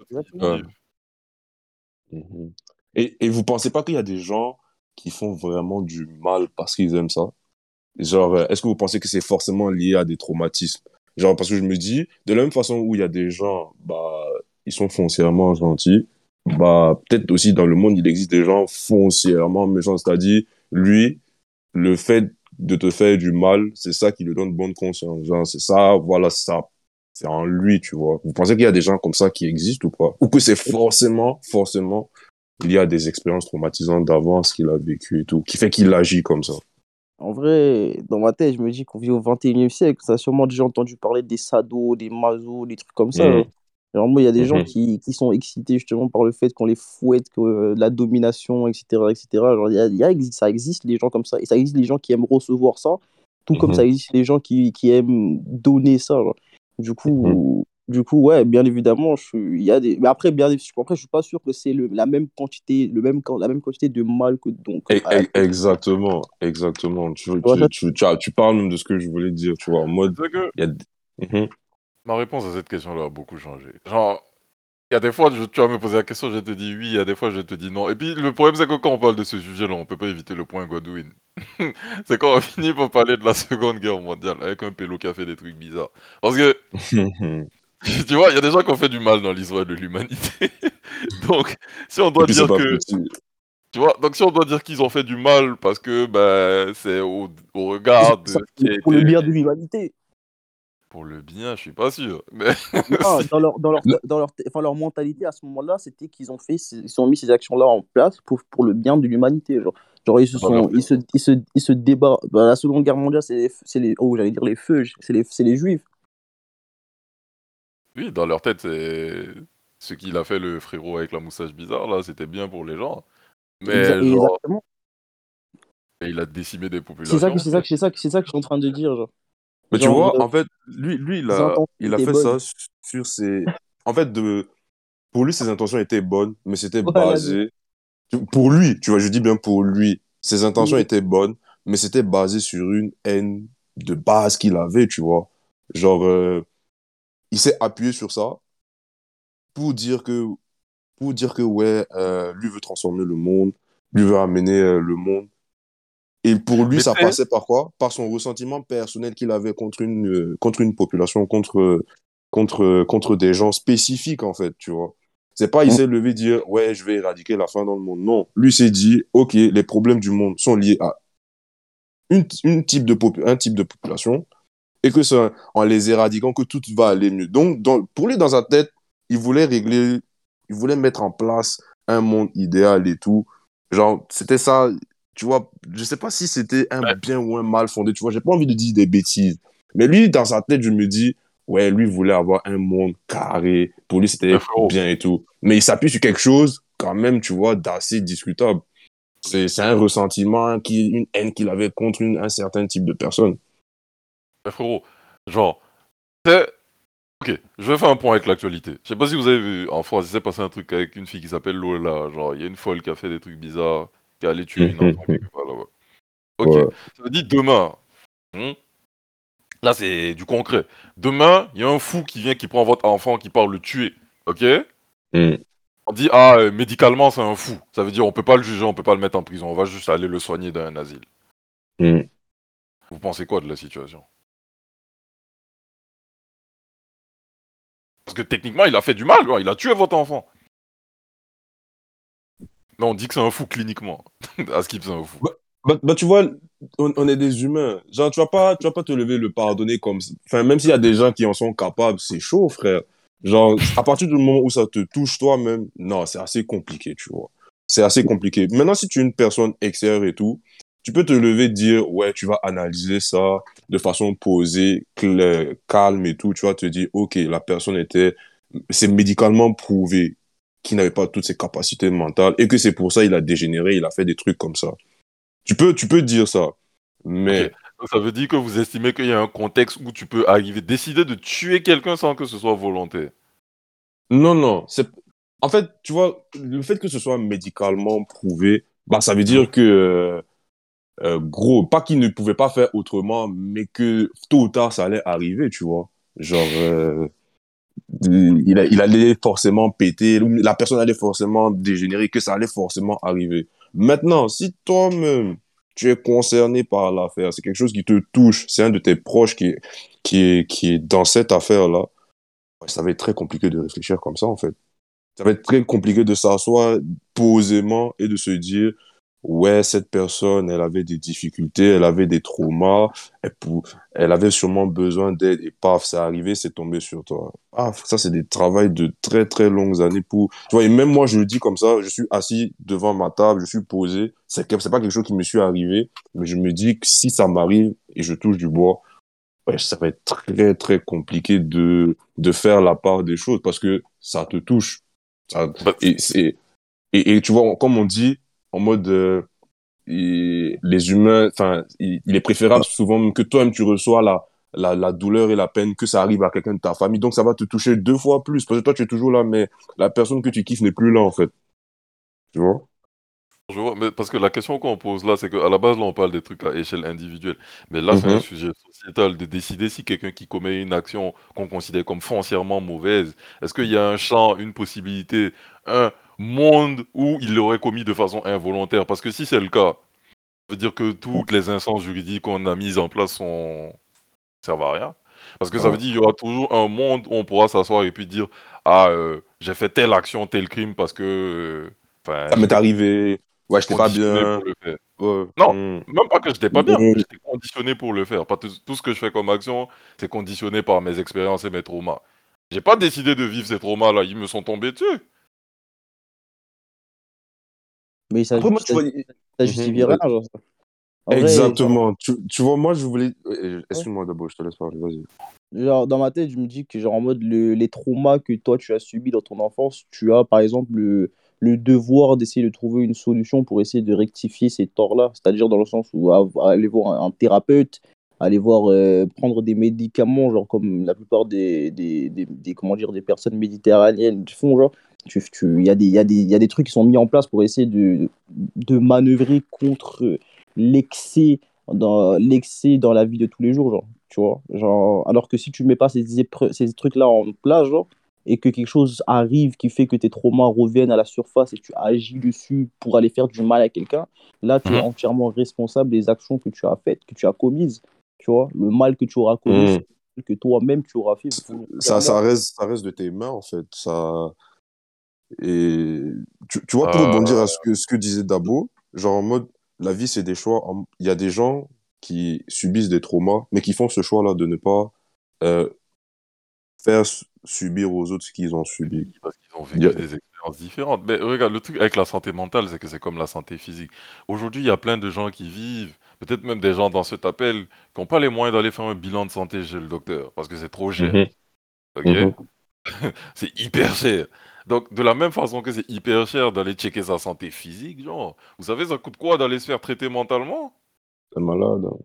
Mhm. Et, et vous pensez pas qu'il y a des gens qui font vraiment du mal parce qu'ils aiment ça? Genre, euh, est-ce que vous pensez que c'est forcément lié à des traumatismes? Genre, parce que je me dis, de la même façon où il y a des gens, bah, ils sont foncièrement gentils, bah, peut-être aussi dans le monde, il existe des gens foncièrement méchants. C'est-à-dire, lui, le fait de te faire du mal, c'est ça qui lui donne bonne conscience. Genre, c'est ça, voilà, ça, c'est en lui, tu vois. Vous pensez qu'il y a des gens comme ça qui existent ou pas? Ou que c'est forcément, forcément, il y a des expériences traumatisantes d'avant, ce qu'il a vécu et tout, qui fait qu'il agit comme ça? En vrai, dans ma tête, je me dis qu'on vit au 21e siècle. Ça a sûrement déjà entendu parler des sados, des mazos, des trucs comme ça. Mhm. Moi, il y a des gens Mhm. qui, qui sont excités justement par le fait qu'on les fouette, que euh, la domination, etc. etc. Genre, il y a, y a- ça existe les gens comme ça. Et ça existe les gens qui aiment recevoir ça, tout comme Mhm. ça existe les gens qui, qui aiment donner ça. genre. Du coup, du coup, ouais, bien évidemment, il y a des. Mais après, bien, après, je suis pas sûr que c'est la même quantité, le même, la même quantité de mal que donc. E- e- Exactement, exactement. Tu, tu, tu, tu, as- tu parles même de ce que je voulais dire, tu vois, en mode, C'est que il y a... Ma réponse à cette question-là a beaucoup changé. Genre, il y a des fois, je- tu vas me poser la question, je te dis oui, il y a des fois, je te dis non. Et puis, le problème, c'est que quand on parle de ce sujet-là, on peut pas éviter le point Godwin. c'est quand on finit par parler de la Seconde Guerre mondiale avec un pélo qui a fait des trucs bizarres. Parce que, tu vois, il y a des gens qui ont fait du mal dans l'histoire de l'humanité. Donc, si on doit dire que... petit. Tu vois, donc si on doit dire qu'ils ont fait du mal parce que ben, c'est au, au regard de pour le bien de l'humanité. Pour le bien, je suis pas sûr. Mais Non, dans leur, dans leur, Le- dans leur, enfin, leur mentalité à ce moment-là, c'était qu'ils ont fait, ils ont mis ces actions-là en place pour, pour le bien de l'humanité. Genre, genre ils se Ah, sont, ils se, ils se, ils se débarrassent. Bah, la Seconde Guerre mondiale, c'est les, c'est les, oh, j'allais dire les feux, c'est les, c'est les juifs. oui, dans leur tête, c'est ce qu'il a fait le frérot avec la moustache bizarre là, c'était bien pour les gens. Mais genre, il a décimé des C'est populations. ça, que- c'est ça, que- c'est ça, que- c'est ça que je suis en train de dire. Genre. Mais tu vois, euh, en fait, lui, lui il a, il a fait bonnes. ça sur ses... En fait, de... pour lui, ses intentions étaient bonnes, mais c'était Voilà, basé... Pour lui, tu vois, je dis bien pour lui. Ses intentions Oui. étaient bonnes, mais c'était basé sur une haine de base qu'il avait, tu vois. Genre, euh, il s'est appuyé sur ça pour dire que, pour dire que ouais, euh, lui veut transformer le monde, lui veut amener le monde. Et pour lui, Mais ça passait par quoi? Par son ressentiment personnel qu'il avait contre une, euh, contre une population, contre, contre, contre des gens spécifiques, en fait, tu vois. C'est pas, il Mm. s'est levé dire, ouais, je vais éradiquer la faim dans le monde. Non. Lui s'est dit, OK, les problèmes du monde sont liés à une, une type de un type de population et que c'est en les éradiquant que tout va aller mieux. Donc, dans, pour lui, dans sa tête, il voulait régler, il voulait mettre en place un monde idéal et tout. Genre, c'était ça, tu vois, je sais pas si c'était un bien ou un mal fondé, tu vois, j'ai pas envie de dire des bêtises. Mais lui, dans sa tête, je me dis, ouais, lui voulait avoir un monde carré. Pour lui, c'était bien et tout. Mais il s'appuie sur quelque chose, quand même, tu vois, d'assez discutable. C'est un ressentiment, qui, une haine qu'il avait contre une, un certain type de personne. Frérot, genre, c'est. Ok, je vais faire un point avec l'actualité. Je sais pas si vous avez vu, en France, il s'est passé un truc avec une fille qui s'appelle Lola. Genre, il y a une folle qui a fait des trucs bizarres, qui est allée tuer une enfant quelque part là-bas. Ok, Ouais. ça veut dire demain, hmm, Là, c'est du concret. Demain, il y a un fou qui vient, qui prend votre enfant, qui part le tuer. Ok? Mm. On dit, ah, euh, médicalement, c'est un fou. Ça veut dire, on peut pas le juger, on peut pas le mettre en prison. On va juste aller le soigner dans un asile. Mm. Vous pensez quoi de la situation? Parce que techniquement, il a fait du mal, quoi. il a tué votre enfant. Mais on dit que c'est un fou cliniquement. à ce qu'il c'est un fou. Bah, bah, tu vois, on, est des humains. Genre, tu vas pas, tu vas pas te lever le pardonner comme. Enfin, même s'il y a des gens qui en sont capables, c'est chaud, frère. Genre, à partir du moment où ça te touche toi-même, non, c'est assez compliqué, tu vois. C'est assez compliqué. Maintenant, si tu es une personne extérieure et tout, tu peux te lever et dire, ouais, tu vas analyser ça de façon posée, claire, calme et tout. Tu vas te dire, ok, la personne était, c'est médicalement prouvé qu'il n'avait pas toutes ses capacités mentales et que c'est pour ça il a dégénéré, il a fait des trucs comme ça. Tu peux, tu peux dire ça. Mais. Donc, Ça veut dire que vous estimez qu'il y a un contexte où tu peux arriver, décider de tuer quelqu'un sans que ce soit volontaire. non, non. C'est... En fait, tu vois, le fait que ce soit médicalement prouvé, bah, ça veut dire que, euh, euh, gros, pas qu'il ne pouvait pas faire autrement, mais que tôt ou tard, ça allait arriver, tu vois. Genre, euh, il, allait forcément péter, la personne allait forcément dégénérer, que ça allait forcément arriver. Maintenant, si toi-même, tu es concerné par l'affaire, c'est quelque chose qui te touche, c'est un de tes proches qui, qui, est, dans cette affaire-là, ça va être très compliqué de réfléchir comme ça, en fait. Ça va être très compliqué de s'asseoir posément et de se dire, ouais, cette personne, elle avait des difficultés, elle avait des traumas, elle, pou- elle avait sûrement besoin d'aide et paf, c'est arrivé, c'est tombé sur toi. Ah, ça, c'est des travails de très, très longues années pour... Tu vois, et même moi, je le dis comme ça, je suis assis devant ma table, je suis posé, c'est que- pas quelque chose qui me suis arrivé, mais je me dis que si ça m'arrive et je touche du bois, ouais, ça va être très, très compliqué de, de faire la part des choses parce que ça te touche. Ça- Bah, et, c'est, et, et tu vois, comme on dit, en mode, euh, et les humains, enfin, il, il est préférable souvent que toi-même tu reçois la, la, la douleur et la peine que ça arrive à quelqu'un de ta famille. Donc ça va te toucher deux fois plus parce que toi tu es toujours là, mais la personne que tu kiffes n'est plus là en fait. Tu vois? Je vois, mais parce que la question qu'on pose là, c'est qu'à la base, là, on parle des trucs à échelle individuelle. Mais là, c'est un Mhm. sujet sociétal de décider si quelqu'un qui commet une action qu'on considère comme foncièrement mauvaise, est-ce qu'il y a un champ, une possibilité, un monde où il l'aurait commis de façon involontaire? Parce que si c'est le cas, ça veut dire que toutes les instances juridiques qu'on a mises en place sont... servent à rien. Parce que ça veut Ouais. dire qu'il y aura toujours un monde où on pourra s'asseoir et puis dire Ah, euh, j'ai fait telle action, tel crime parce que. euh, Enfin, Ça m'est arrivé, ouais, j'étais pas bien. Ouais. Non. Mm. Même pas que j'étais pas bien, Mhm. j'étais conditionné pour le faire. Pas tout, tout ce que je fais comme action, c'est conditionné par mes expériences et mes traumas. J'ai pas décidé de vivre ces traumas-là, ils me sont tombés dessus. Mais ça, Après, moi, tu ça, vois, ça justifie Mhm. rien, genre. Vrai, Exactement. Tu, tu vois, moi, je voulais. euh, Excuse-moi d'abord, je te laisse parler, vas-y. genre, dans ma tête, je me dis que, genre, en mode, le- les traumas que toi, tu as subis dans ton enfance, tu as, par exemple, le, le devoir d'essayer de trouver une solution pour essayer de rectifier ces torts-là. C'est-à-dire dans le sens où a- aller voir un, un thérapeute, aller voir, euh, prendre des médicaments, genre, comme la plupart des, des, des, des- comment dire, des personnes méditerranéennes font, genre. Tu- tu- Il y, a des- il y, a des- il y a des trucs qui sont mis en place pour essayer de, de manœuvrer contre l'excès dans l'excès dans la vie de tous les jours, genre, tu vois. Genre, alors que si tu mets pas ces, ces trucs-là en place, genre, et que quelque chose arrive qui fait que tes traumas reviennent à la surface et tu agis dessus pour aller faire du mal à quelqu'un, là, tu es Mhm. entièrement responsable des actions que tu as faites, que tu as commises, tu vois. Le mal que tu auras commis, Mhm. que toi-même tu auras fait. Ça, ça, reste, ça reste de tes mains, en fait. Ça... Et tu, tu vois, pour Euh, rebondir à ce que, ce que disait Dabo, genre en mode, la vie, c'est des choix. Il y a des gens qui subissent des traumas, mais qui font ce choix-là de ne pas euh, faire subir aux autres ce qu'ils ont subi. Parce qu'ils ont Il y vécu a- des expériences différentes. Mais regarde, le truc avec la santé mentale, c'est que c'est comme la santé physique. Aujourd'hui, il y a plein de gens qui vivent, peut-être même des gens dans cet appel, qui n'ont pas les moyens d'aller faire un bilan de santé chez le docteur, parce que c'est trop cher. Ok Mhm. c'est hyper cher. Donc, de la même façon que c'est hyper cher d'aller checker sa santé physique, genre, vous savez, ça coûte quoi d'aller se faire traiter mentalement? T'es malade. hein.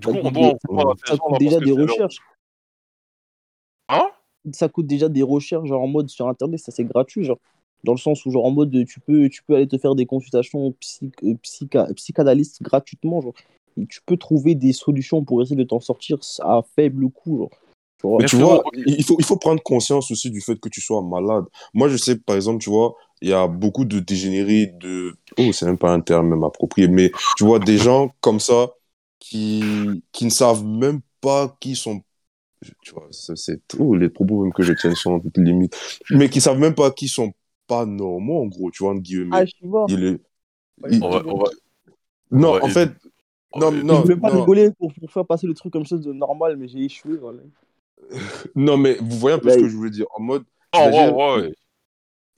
Du Ça coup, on coûte doit en des- vouloir à ces Ça gens-là coûte déjà parce que des c'est leur- recherches. Hein? Ça coûte déjà des recherches genre en mode sur internet ça c'est gratuit genre dans le sens où genre en mode tu peux tu peux aller te faire des consultations psy, euh, psycha- psychanalystes gratuitement genre et tu peux trouver des solutions pour essayer de t'en sortir à faible coût. genre. Tu vois? Mais tu vois, il faut, il faut prendre conscience aussi du fait que tu sois malade. Moi, je sais, par exemple, tu vois, il y a beaucoup de dégénérés, de... Oh, c'est même pas un terme même approprié, mais tu vois, des gens comme ça qui, qui ne savent même pas qui sont... Tu vois, c'est... Oh, les propos même que je tiens sont limites. Mais qui savent même pas qui sont pas normaux, en gros, tu vois, entre guillemets. Ah, je vois. Il est- il- On va, on va- Non, en fait... Non, ouais, non, je vais pas non. rigoler pour, pour faire passer le truc comme chose de normal, mais j'ai échoué. Voilà. Non, mais vous voyez un peu Là, ce que je veux dire. En mode, Oh,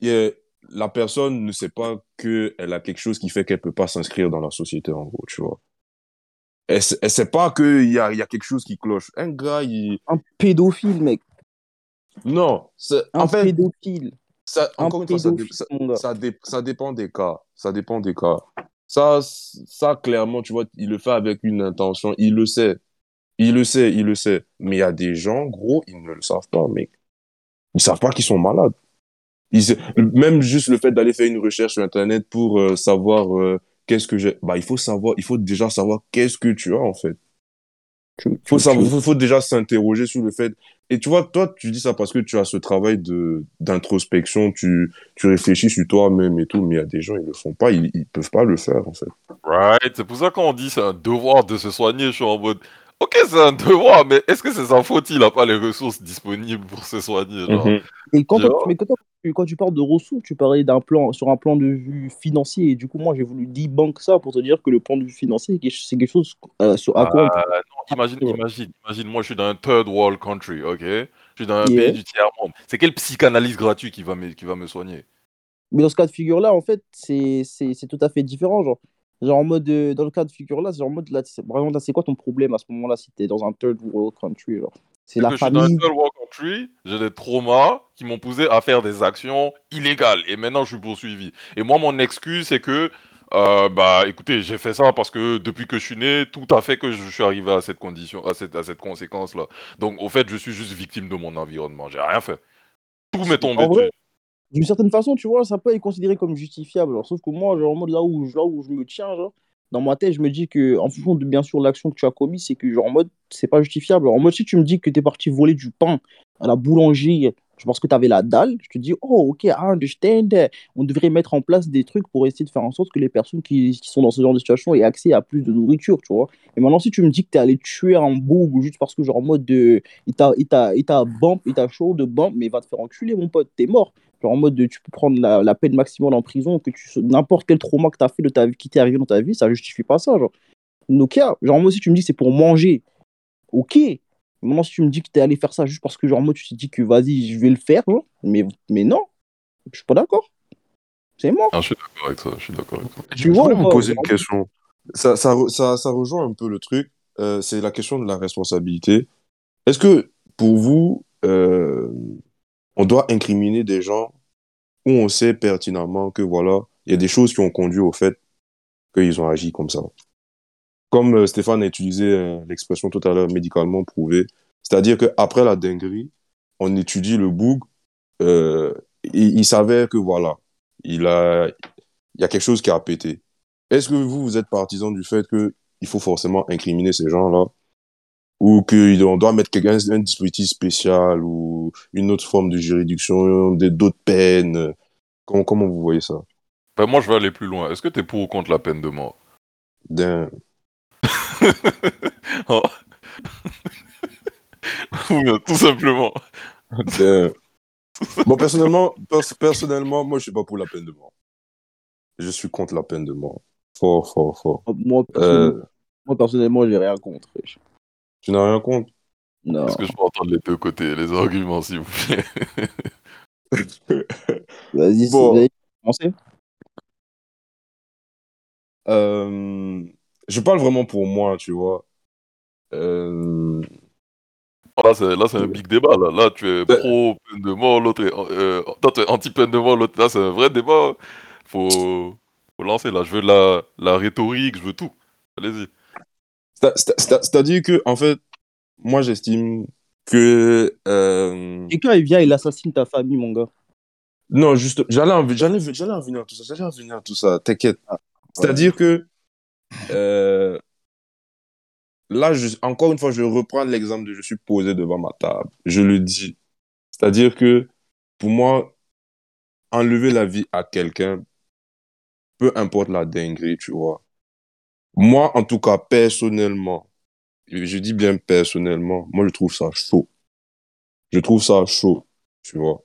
y a- la personne ne sait pas qu'elle a quelque chose qui fait qu'elle peut pas s'inscrire dans la société, en gros, tu vois. Elle, sait- elle sait pas qu'il y a, il y a quelque chose qui cloche. Un gars, il... Un pédophile, mec. Non, Un en fait, pédophile. ça, Un encore une fois, ça, dé- ça, mon gars. ça dé- ça dépend des cas. Ça dépend des cas. Ça, ça, clairement, tu vois, il le fait avec une intention. Il le sait. Il le sait, il le sait. Mais il y a des gens, gros, ils ne le savent pas, mec. Ils savent pas qu'ils sont malades. Ils, même juste le fait d'aller faire une recherche sur Internet pour euh, savoir euh, qu'est-ce que j'ai. Bah, il faut savoir, il faut déjà savoir qu'est-ce que tu as, en fait. Tu- Faut tu- savoir, tu- faut, faut déjà s'interroger sur le fait. Et tu vois, toi, tu dis ça parce que tu as ce travail de d'introspection, tu, tu réfléchis sur toi-même et tout, mais il y a des gens, ils le font pas, ils, ils peuvent pas le faire, en fait. Right, c'est pour ça qu'on dit c'est un devoir de se soigner. Je suis en mode, ok, c'est un devoir, mais est-ce que c'est sa faute Il a pas les ressources disponibles pour se soigner. Genre. Et quand, Genre. tu- mais quand, tu- quand tu parles de ressources, tu parlais d'un plan sur un plan de vue financier. Et du coup, moi, j'ai voulu debunk ça pour te dire que le plan de vue financier, c'est quelque chose euh, sur, à quoi on Euh, non, imagine, imagine, imagine, moi je suis dans un third world country, ok? Je suis dans un Yeah. pays du tiers monde. C'est quel psychanalyse gratuit qui va me, qui va me soigner? Mais dans ce cas de figure-là, en fait, c'est c'est- c'est tout à fait différent. Genre, genre en mode, euh, dans le cas de figure-là, c'est en mode, là, là, c'est quoi ton problème à ce moment-là si t'es dans un third world country genre? C'est la que je suis dans un famille. third world country, j'ai des traumas qui m'ont poussé à faire des actions illégales et maintenant je suis poursuivi. Et moi, mon excuse, c'est que, euh, bah écoutez, j'ai fait ça parce que depuis que je suis né, tout a fait que je suis arrivé à cette condition, à cette, à cette conséquence-là. Donc, au fait, je suis juste victime de mon environnement. J'ai rien fait. Tout m'est tombé En vrai, dessus. D'une certaine façon, tu vois, ça peut être considéré comme justifiable. Alors, sauf que moi, genre, en mode là où, là où je me tiens, genre, dans ma tête, je me dis que, en fonction de bien sûr l'action que tu as commise, c'est que, genre, en mode, c'est pas justifiable. En mode, si tu me dis que tu es parti voler du pain à la boulangerie parce que tu avais la dalle, je te dis, oh, ok, I understand. On devrait mettre en place des trucs pour essayer de faire en sorte que les personnes qui, sont dans ce genre de situation aient accès à plus de nourriture, tu vois. Et maintenant, si tu me dis que tu es allé tuer un boug juste parce que, genre, en mode, de, il t'a bump, il t'a chaud de bump, mais va te faire enculer, mon pote, t'es mort. Genre en mode, de, tu peux prendre la, peine maximale en prison, que n'importe quel trauma que tu as fait de ta vie, qui t'est arrivé dans ta vie, ça justifie pas ça. Genre, yeah, genre moi, si tu me dis c'est pour manger, ok. Maintenant, si tu me dis que tu es allé faire ça juste parce que, genre, moi, tu t'es dit que vas-y, je vais le faire, mais, mais non, je suis pas d'accord. C'est mort. Ah, je suis d'accord avec ça. Je suis d'accord avec. Tu Je vois, voulais vous moi, poser une question. Ça, ça, ça, ça rejoint un peu le truc. Euh, c'est la question de la responsabilité. Est-ce que pour vous, euh, on doit incriminer des gens où on sait pertinemment que voilà, il y a des choses qui ont conduit au fait qu'ils ont agi comme ça? Comme euh, Stéphane a utilisé euh, l'expression tout à l'heure, médicalement prouvé. C'est-à-dire qu'après la dinguerie, on étudie le boug, euh, il, il savait que voilà, il a, il y a quelque chose qui a pété. Est-ce que vous, vous êtes partisan du fait qu'il faut forcément incriminer ces gens-là? Ou qu'on doit mettre quelqu'un un dispositif spécial ou une autre forme de juridiction, d'autres peines? Comment, comment vous voyez ça? Ben, moi, je vais aller plus loin. Est-ce que tu es pour ou contre la peine de mort? D'un- Oh. Ou bien, tout simplement. Bon, personnellement, pers- personnellement, moi, je suis pas pour la peine de mort. Je suis contre la peine de mort. Fort, fort, fort. Moi, personnellement, Euh, moi, personnellement, j'ai rien contre. tu n'as rien contre? Non. Est-ce que je peux entendre les deux côtés, les arguments, s'il vous plaît? Vas-y, Bon. vas-y, commencez. Euh, je parle vraiment pour moi, tu vois. Euh, Là, c'est, là, c'est un big débat. Là, là tu es Ben- pro peine de mort, l'autre est euh, toi, tu es anti peine de mort, l'autre. Là, c'est un vrai débat. Faut, faut lancer. Là, je veux la, la rhétorique, je veux tout. Allez-y. c'est- c'est- c'est- C'est-à-dire que, en fait, moi, j'estime que. euh, Et quand il vient, il assassine ta famille, mon gars. Non, juste, j'allais en, j'allais, j'allais en venir à tout ça, j'allais en venir à tout ça, t'inquiète. Ah, C'est-à-dire que, euh, là, je, encore une fois, je reprends l'exemple de je suis posé devant ma table. Je le dis. C'est-à-dire que pour moi, enlever la vie à quelqu'un, peu importe la dinguerie, tu vois. Moi, en tout cas, personnellement, je dis bien personnellement, moi, je trouve ça chaud. Je trouve ça chaud, tu vois.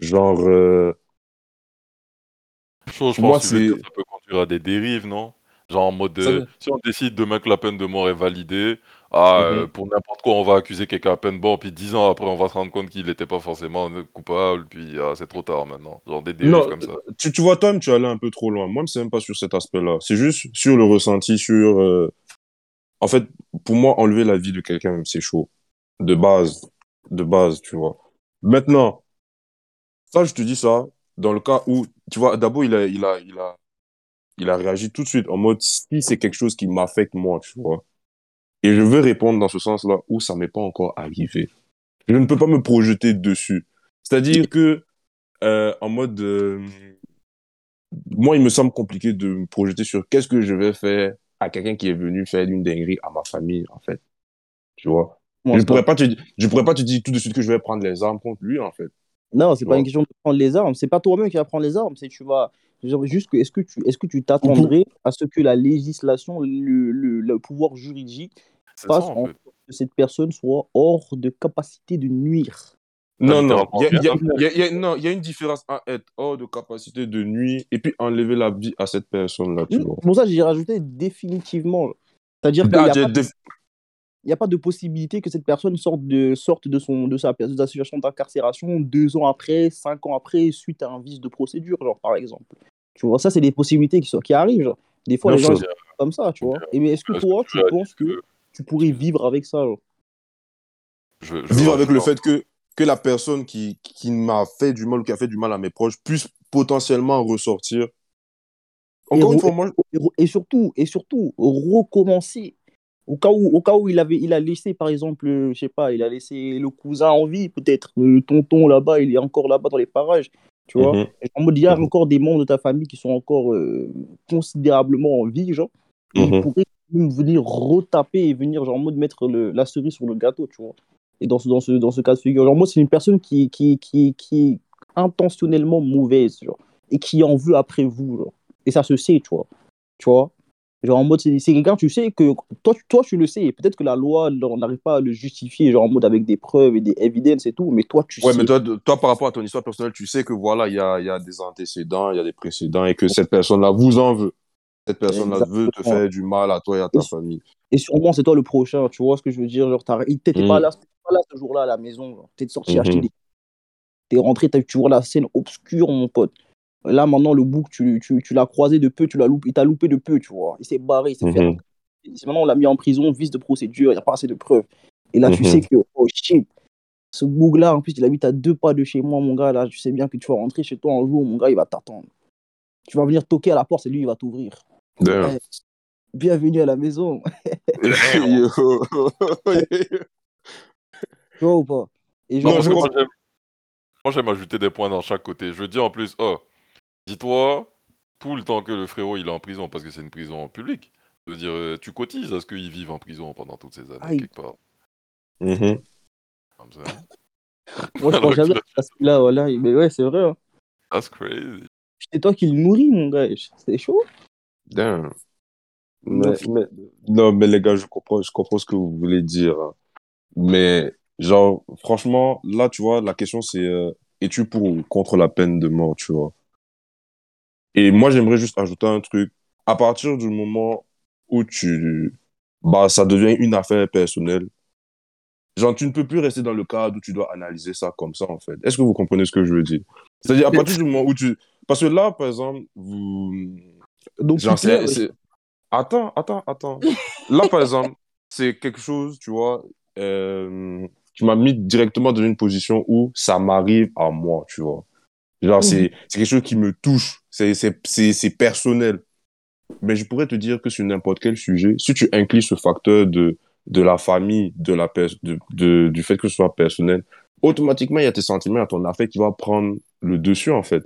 Genre, euh, Chaud, je Moi, pense que ça peut conduire à des dérives, non? Genre en mode, euh, si on décide demain que la peine de mort est validée, ah, Mhm. euh, pour n'importe quoi, on va accuser quelqu'un à peine mort, puis dix ans après, on va se rendre compte qu'il n'était pas forcément euh, coupable, puis ah, c'est trop tard maintenant. Genre des dérives Non, comme ça. tu, tu vois, toi-même, tu es allé un peu trop loin. Moi, c'est même pas sur cet aspect-là. C'est juste sur le ressenti, sur... euh, En fait, pour moi, enlever la vie de quelqu'un, même, c'est chaud. De base. De base, tu vois. Maintenant, ça, je te dis ça, dans le cas où, tu vois, d'abord, il a, il a, il a, il a réagi tout de suite en mode, si c'est quelque chose qui m'affecte, moi, tu vois. Et je veux répondre dans ce sens-là où ça m'est pas encore arrivé. Je ne peux pas me projeter dessus. C'est-à-dire que, euh, en mode, euh, moi, il me semble compliqué de me projeter sur qu'est-ce que je vais faire à quelqu'un qui est venu faire une dinguerie à ma famille, en fait. Tu vois? Moi, Je pourrais pas te, je pourrais pas te dire tout de suite que je vais prendre les armes contre lui, en fait. Non, c'est pas vois. une question de prendre les armes. C'est pas toi-même qui vas prendre les armes. C'est tu vas. Juste que est-ce que tu est-ce que tu t'attendrais à ce que la législation, le, le, le pouvoir juridique fasse en en sorte fait. que cette personne soit hors de capacité de nuire Non, non. Il y a, une différence à être hors de capacité de nuit et puis enlever la vie à cette personne-là, pour ça j'ai rajouté définitivement. C'est-à-dire qu'il n'y Ah, a pas de possibilité que cette personne sorte de, sorte de, son, de, sa, de sa situation d'incarcération deux ans après, cinq ans après, suite à un vice de procédure, genre, par exemple. Tu vois, ça, c'est des possibilités qui, sont, qui arrivent. genre. Des fois, les gens sont comme ça, tu vois. Et mais est-ce que toi, que tu penses que tu pourrais vivre avec ça genre? Je, je vivre avec le fait que, que la personne qui, qui m'a fait du mal ou qui a fait du mal à mes proches puisse potentiellement ressortir. Encore et, une fois, moi, et, surtout, et surtout, recommencer. Au cas où, au cas où il, avait, il a laissé, par exemple, euh, je sais pas, il a laissé le cousin en vie, peut-être, le tonton là-bas, il est encore là-bas dans les parages, tu vois? Mhm. Et en mode, il y a Mhm. encore des membres de ta famille qui sont encore euh, considérablement en vie, genre, et ils Mhm. pourraient même venir retaper et venir, genre, en mode mettre le, la cerise sur le gâteau, tu vois? Et dans ce, dans ce, dans ce cas de figure, genre, moi, c'est une personne qui, qui, qui, qui est intentionnellement mauvaise, genre, et qui en veut après vous, genre. Et ça se sait, tu vois? Tu vois? Genre en mode, c'est quelqu'un, tu sais que toi, tu- toi, tu le sais, et peut-être que la loi on n'arrive pas à le justifier, genre en mode avec des preuves et des evidences et tout, mais toi, tu Ouais, sais. mais toi, toi, par rapport à ton histoire personnelle, tu sais que voilà, il y a, y a des antécédents, il y a des précédents et que cette personne-là vous en veut. Cette personne-là veut te faire du mal à toi et à ta Et- famille. Et sûrement, c'est toi le prochain, tu vois ce que je veux dire? Genre, il- t'étais pas là, pas là ce jour-là à la maison. T'es sorti Mhm. acheter des. T'es rentré, t'as- tu vois la scène obscure, mon pote. Là, maintenant, le bouc, tu, tu, tu l'as croisé de peu, tu l'as loupé, il t'a loupé de peu, tu vois. Il s'est barré, il s'est fait. Mhm. Maintenant, on l'a mis en prison, vice de procédure, il n'y a pas assez de preuves. Et là, tu Mhm. sais que, oh shit, ce boug-là, en plus, il habite à deux pas de chez moi, mon gars. Là, tu sais bien que tu vas rentrer chez toi un jour, mon gars, il va t'attendre. Tu vas venir toquer à la porte, c'est lui, il va t'ouvrir. Eh, bienvenue à la maison. Tu vois ou pas? Et genre, moi, j'aime- moi, j'aime ajouter des points dans chaque côté. Je veux dire en plus, oh, dis-toi, tout le temps que le frérot il est en prison, parce que c'est une prison publique, je veux dire, euh, tu cotises à ce qu'il vive en prison pendant toutes ces années, Aïe. quelque part. Mhm. Comme ça. moi, je pense que jamais à celui-là, voilà. Mais ouais, c'est vrai. Hein. That's crazy. C'est toi qui le nourris, mon gars. C'est chaud. Damn. Mais, mais- non, mais les gars, je comprends, je comprends ce que vous voulez dire. hein. Mais, genre, franchement, là, tu vois, la question, c'est euh, es-tu pour ou contre la peine de mort, tu vois? Et moi, j'aimerais juste ajouter un truc. À partir du moment où tu. Bah, ça devient une affaire personnelle. Genre, tu ne peux plus rester dans le cadre où tu dois analyser ça comme ça, en fait. Est-ce que vous comprenez ce que je veux dire? C'est-à-dire, à partir du moment où tu. Parce que là, par exemple, vous. Donc, Genre, Attends, attends, attends. Là, par exemple, c'est quelque chose, tu vois, euh, qui m'a mis directement dans une position où ça m'arrive à moi, tu vois. Genre, c'est, c'est quelque chose qui me touche. C'est, personnel. Mais je pourrais te dire que sur n'importe quel sujet, si tu inclus ce facteur de, de la famille, de la de, de- du fait que ce soit personnel, automatiquement, il y a tes sentiments, a ton affect qui va prendre le dessus, en fait.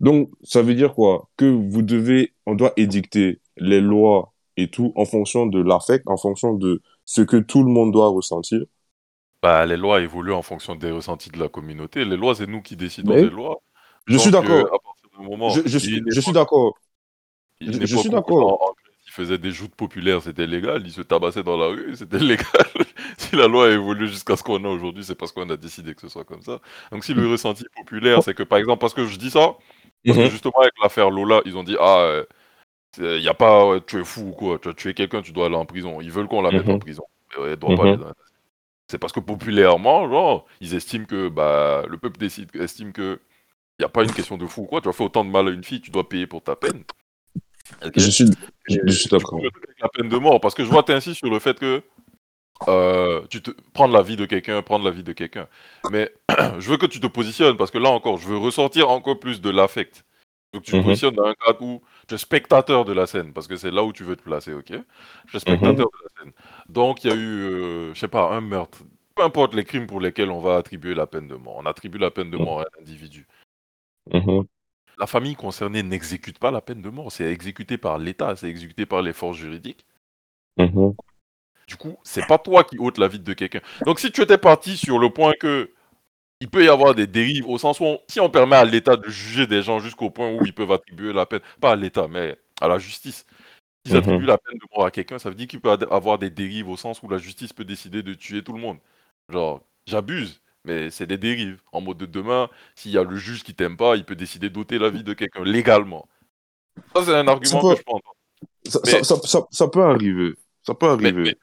Donc, ça veut dire quoi? Que vous devez, on doit édicter les lois et tout en fonction de l'affect, en fonction de, ce que tout le monde doit ressentir. Bah, les lois évoluent en fonction des ressentis de la communauté. Les lois, c'est nous qui décidons Mais- des lois. Je suis Donc, euh, d'accord. à du moment- Je, je il suis, je d'accord. il je- suis d'accord. Ils faisaient des joutes populaires, c'était légal. Ils se tabassaient dans la rue, c'était légal. si la loi a évolué jusqu'à ce qu'on a aujourd'hui, c'est parce qu'on a décidé que ce soit comme ça. Donc si le ressenti populaire, c'est que par exemple, parce que je dis ça, parce que Mhm. justement avec l'affaire Lola, ils ont dit ah, il y a pas, ouais, tu es fou ou quoi, tu as tué quelqu'un, tu dois aller en prison. Ils veulent qu'on la mette en prison, mais ouais, elle doit pas Mhm. aller dans la C'est parce que populairement, genre, ils estiment que bah le peuple décide, estime que il y a pas une question de fou ou quoi. Tu as fait autant de mal à une fille, tu dois payer pour ta peine. Je suis, je, je suis d'accord. la peine de mort, parce que je vois t'insistes sur le fait que euh, tu te prendre la vie de quelqu'un, prendre la vie de quelqu'un. Mais je veux que tu te positionnes, parce que là encore, je veux ressortir encore plus de l'affect. Je veux que tu te Mhm. positionnes dans un cadre où tu es spectateur de la scène, parce que c'est là où tu veux te placer, ok? Je suis spectateur de la scène. Donc il y a eu, euh, je sais pas, un meurtre. Peu importe les crimes pour lesquels on va attribuer la peine de mort. On attribue la peine de mort à un individu. Mhm. La famille concernée n'exécute pas la peine de mort, c'est exécuté par l'État, c'est exécuté par les forces juridiques. Mhm. Du coup, c'est pas toi qui ôtes la vie de quelqu'un. Donc si tu étais parti sur le point que il peut y avoir des dérives au sens où on- si on permet à l'État de juger des gens jusqu'au point où ils peuvent attribuer la peine, pas à l'État, mais à la justice. S'ils Mhm. attribuent la peine de mort à quelqu'un, ça veut dire qu'il peut avoir des dérives au sens où la justice peut décider de tuer tout le monde. Genre, j'abuse, mais c'est des dérives. En mode de demain, s'il y a le juge qui t'aime pas, il peut décider d'ôter la vie de quelqu'un légalement. Ça, c'est un argument peut- que je entendre. Ça, Mais- ça, ça, ça, ça peut arriver. Ça peut arriver. mais-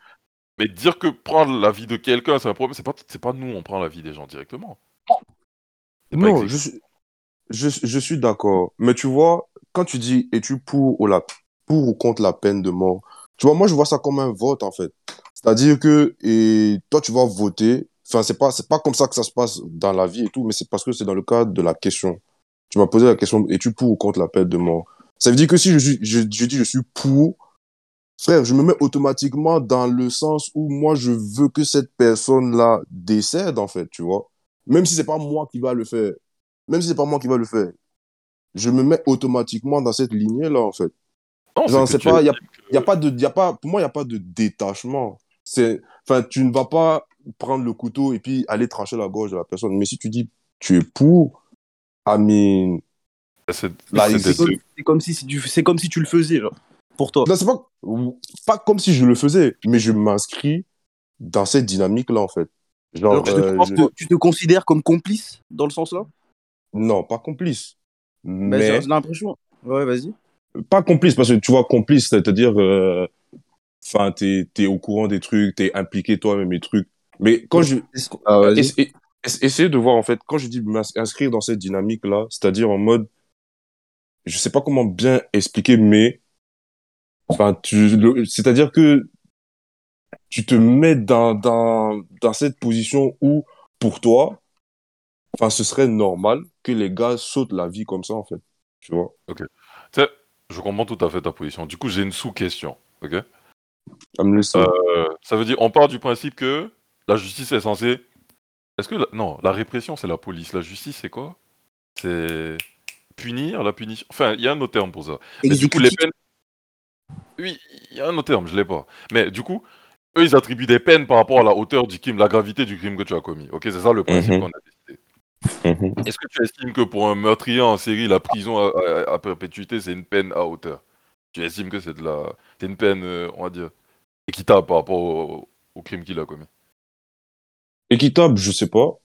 mais dire que prendre la vie de quelqu'un, c'est un problème, c'est pas, pas nous, on prend la vie des gens directement. Non, je suis, je, je suis d'accord. Mais tu vois, quand tu dis es-tu pour ou, la, pour ou contre la peine de mort, tu vois, moi je vois ça comme un vote en fait. C'est-à-dire que et toi tu vas voter. Enfin, c'est pas, c'est pas comme ça que ça se passe dans la vie et tout, mais c'est parce que c'est dans le cadre de la question. Tu m'as posé la question es-tu pour ou contre la peine de mort? Ça veut dire que si je, suis, je, je dis je suis pour, frère, je me mets automatiquement dans le sens où moi je veux que cette personne-là décède en fait, tu vois. Même si c'est pas moi qui va le faire, même si c'est pas moi qui va le faire, je me mets automatiquement dans cette lignée-là, en fait. Non, Genre, c'est pas, y a, estimes que- y a pas de, y a pas, pour moi, il n'y a pas de détachement. C'est, enfin, tu ne vas pas prendre le couteau et puis aller trancher la gorge de la personne. Mais si tu dis, tu es pour, I mean, c'est- Là, c'est des comme, si tu, c'est comme si tu le faisais, genre, pour toi. là, c'est pas, pas comme si je le faisais, mais je m'inscris dans cette dynamique-là, en fait. Genre, Alors, tu, te, euh, tu je- te- tu te considères comme complice dans le sens là non, pas complice. Ben, Mais, J'ai l'impression. Ouais, vas-y. pas complice, parce que tu vois, complice, c'est-à-dire, euh, enfin, t'es, t'es au courant des trucs, t'es impliqué toi-même les trucs. Mais quand je, Ah, Essayez de voir, en fait, quand je dis m'inscrire dans cette dynamique-là, c'est-à-dire en mode, je sais pas comment bien expliquer, mais, enfin, tu, le- c'est-à-dire que tu te mets dans, dans, dans cette position où, pour toi, enfin, ce serait normal que les gars sautent la vie comme ça, en fait. Tu vois? Tu sais, je comprends tout à fait ta position. Du coup, j'ai une sous-question. ok? Ça me laisse. Euh, ça veut dire, on part du principe que la justice est censée. Est-ce que la- non, la répression c'est la police, la justice c'est quoi? C'est punir, la punition. Enfin, il y a un autre terme pour ça. Mais du coup, les peines. Oui, il y a un autre terme, je l'ai pas. Mais du coup, eux, ils attribuent des peines par rapport à la hauteur du crime, la gravité du crime que tu as commis. Ok, c'est ça le principe Mhm. qu'on a décidé. Mhm. Est-ce que tu estimes que pour un meurtrier en série, la prison à, à- à perpétuité, c'est une peine à hauteur? Tu estimes que c'est de la, c'est une peine, euh, on va dire, équitable par rapport au, au crime qu'il a commis? Équitable, je sais pas.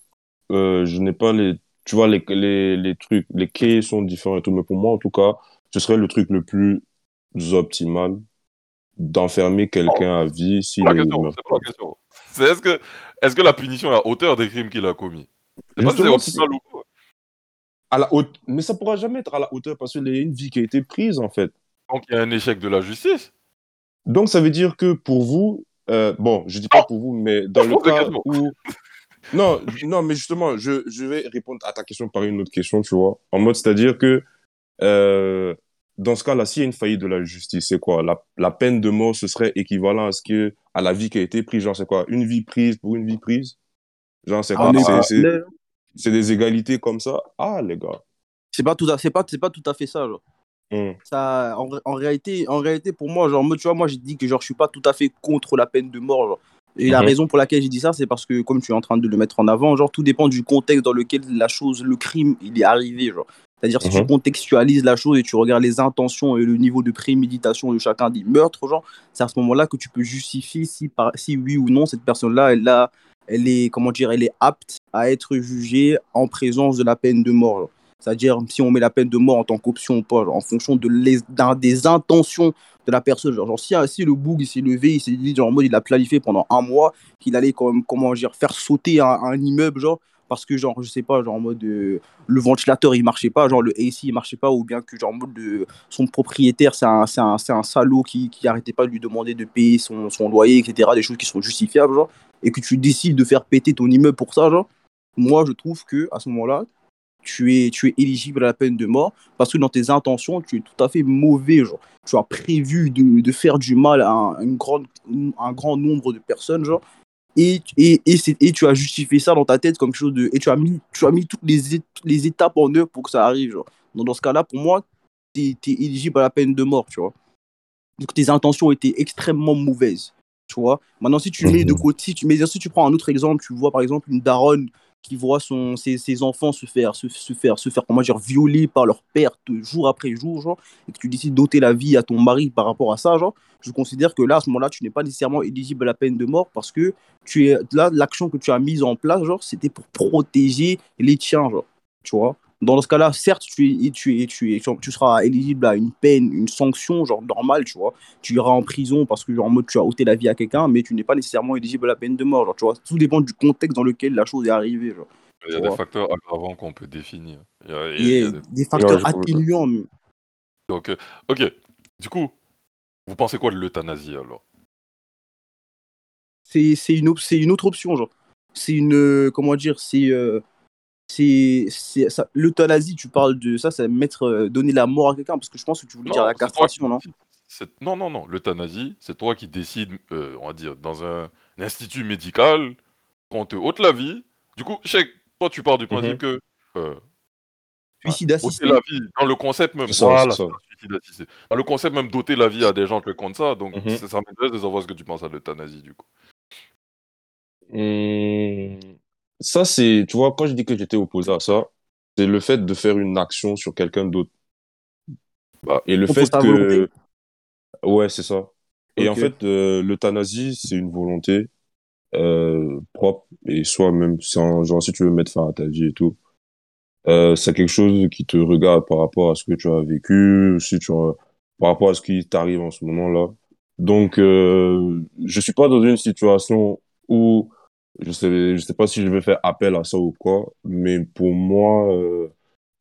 Euh, je n'ai pas les, tu vois, les, les, les trucs, les quais sont différents et tout, mais pour moi, en tout cas, ce serait le truc le plus optimal d'enfermer quelqu'un à vie s'il est. C'est pas la question. C'est est-ce que, est-ce que la punition est à hauteur des crimes qu'il a commis? C'est pas si optimal ou pas. À la haute, mais ça pourra jamais être à la hauteur parce qu'il y a une vie qui a été prise, en fait. Donc il y a un échec de la justice. Donc, ça veut dire que pour vous, euh, bon, je dis pas pour vous, mais dans le des cas où, non, non, mais justement, je, je vais répondre à ta question par une autre question, tu vois, en mode, c'est-à-dire que, euh, dans ce cas-là, s'il y a une faillite de la justice, c'est quoi? La, la peine de mort, ce serait équivalent à ce que, à la vie qui a été prise, genre, c'est quoi? Une vie prise pour une vie prise? Genre, c'est Ah, quoi? C'est- pas- c'est, c'est des égalités comme ça? Ah, les gars. C'est pas tout à, c'est pas, c'est pas tout à fait ça, genre. Mm. Ça, en, en réalité, en réalité, pour moi, genre, moi, tu vois, moi, j'ai dit que genre, je suis pas tout à fait contre la peine de mort. genre. Et la raison pour laquelle j'ai dit ça, c'est parce que, comme tu es en train de le mettre en avant, genre, tout dépend du contexte dans lequel la chose, le crime, il est arrivé. Genre. C'est-à-dire, si tu Mhm. contextualises la chose et tu regardes les intentions et le niveau de préméditation de chacun des meurtres, genre, c'est à ce moment-là que tu peux justifier si, par, si oui ou non, cette personne-là, elle, a- elle est, comment dire, elle est apte à être jugée en présence de la peine de mort. genre. C'est-à-dire, si on met la peine de mort en tant qu'option ou pas, en fonction de les, des intentions de la personne. Genre, si, si le boug s'est levé, il s'est dit, genre, en mode, il a planifié pendant un mois qu'il allait, quand même, comment dire, faire sauter un, immeuble, genre, parce que, genre, je sais pas, genre, en mode, euh, le ventilateur, il marchait pas, genre, le AC, il marchait pas, ou bien que, genre, en mode, de, son propriétaire, c'est un, un, un salaud qui, qui arrêtait pas de lui demander de payer son, son loyer, etc., des choses qui sont justifiables, genre, et que tu décides de faire péter ton immeuble pour ça, genre, moi, je trouve que, à ce moment-là, tu es, tu es éligible à la peine de mort parce que dans tes intentions, tu es tout à fait mauvais. Genre. Tu as prévu de, de faire du mal à un, une grande, un grand nombre de personnes, genre, et, et, et, c'est- et tu as justifié ça dans ta tête comme quelque chose de. Et tu as mis, tu as mis toutes, les, toutes les étapes en œuvre pour que ça arrive. Genre. Donc, dans ce cas-là, pour moi, tu es, éligible à la peine de mort, tu vois. Donc, tes intentions étaient extrêmement mauvaises, tu vois. Maintenant, si tu mets de Mhm. côté, si tu, mais si tu prends un autre exemple, tu vois par exemple une daronne qui voit ses, enfants se faire, se, se faire, se faire, violer par leur père jour après jour, et que tu décides d'ôter la vie à ton mari par rapport à ça, genre, je considère que là, à ce moment-là, tu n'es pas nécessairement éligible à la peine de mort parce que tu es là, l'action que tu as mise en place, genre, c'était pour protéger les tiens, genre, tu vois. Dans ce cas-là, certes, tu, es, tu, es, tu, es, tu seras éligible à une peine, une sanction, genre normale, tu vois. Tu iras en prison parce que, genre, en mode, tu as ôté la vie à quelqu'un, mais tu n'es pas nécessairement éligible à la peine de mort, genre, tu vois. Tout dépend du contexte dans lequel la chose est arrivée, genre. Il y a des vois. facteurs aggravants qu'on peut définir. Il y a, il y a- Il y il y a a des- des facteurs atténuants. mais- Donc, euh, ok. Du coup, vous pensez quoi de l'euthanasie alors? C'est c'est une, op- une autre option, genre. C'est une. euh, comment dire C'est. euh, c'est c'est- ça- L'euthanasie, tu parles de ça, c'est mettre, euh, donner la mort à quelqu'un, parce que je pense que tu voulais dire la qui castration, non? Non, non, non. L'euthanasie, c'est toi qui décides, euh, on va dire, dans un, un institut médical, qu'on te ôte la vie. Du coup, toi, tu pars du principe Mhm. que euh, Suicide assisté. la vie, dans le concept même, ça, ça. Dans le concept même d'ôter la vie à des gens te compte ça, donc Mhm. ça, ça m'intéresse de savoir ce que tu penses à l'euthanasie, du coup. Hum, Ça, c'est, tu vois, quand je dis que j'étais opposé à ça, c'est le fait de faire une action sur quelqu'un d'autre. Bah, Et le fait que. volonté Ouais, c'est ça. Et en fait, euh, l'euthanasie, c'est une volonté euh, propre et soit même sans, genre, si tu veux mettre fin à ta vie et tout, euh, c'est quelque chose qui te regarde par rapport à ce que tu as vécu, si tu as- par rapport à ce qui t'arrive en ce moment-là. Donc, euh, je suis pas dans une situation où je sais, je sais pas si je vais faire appel à ça ou quoi, mais pour moi, euh,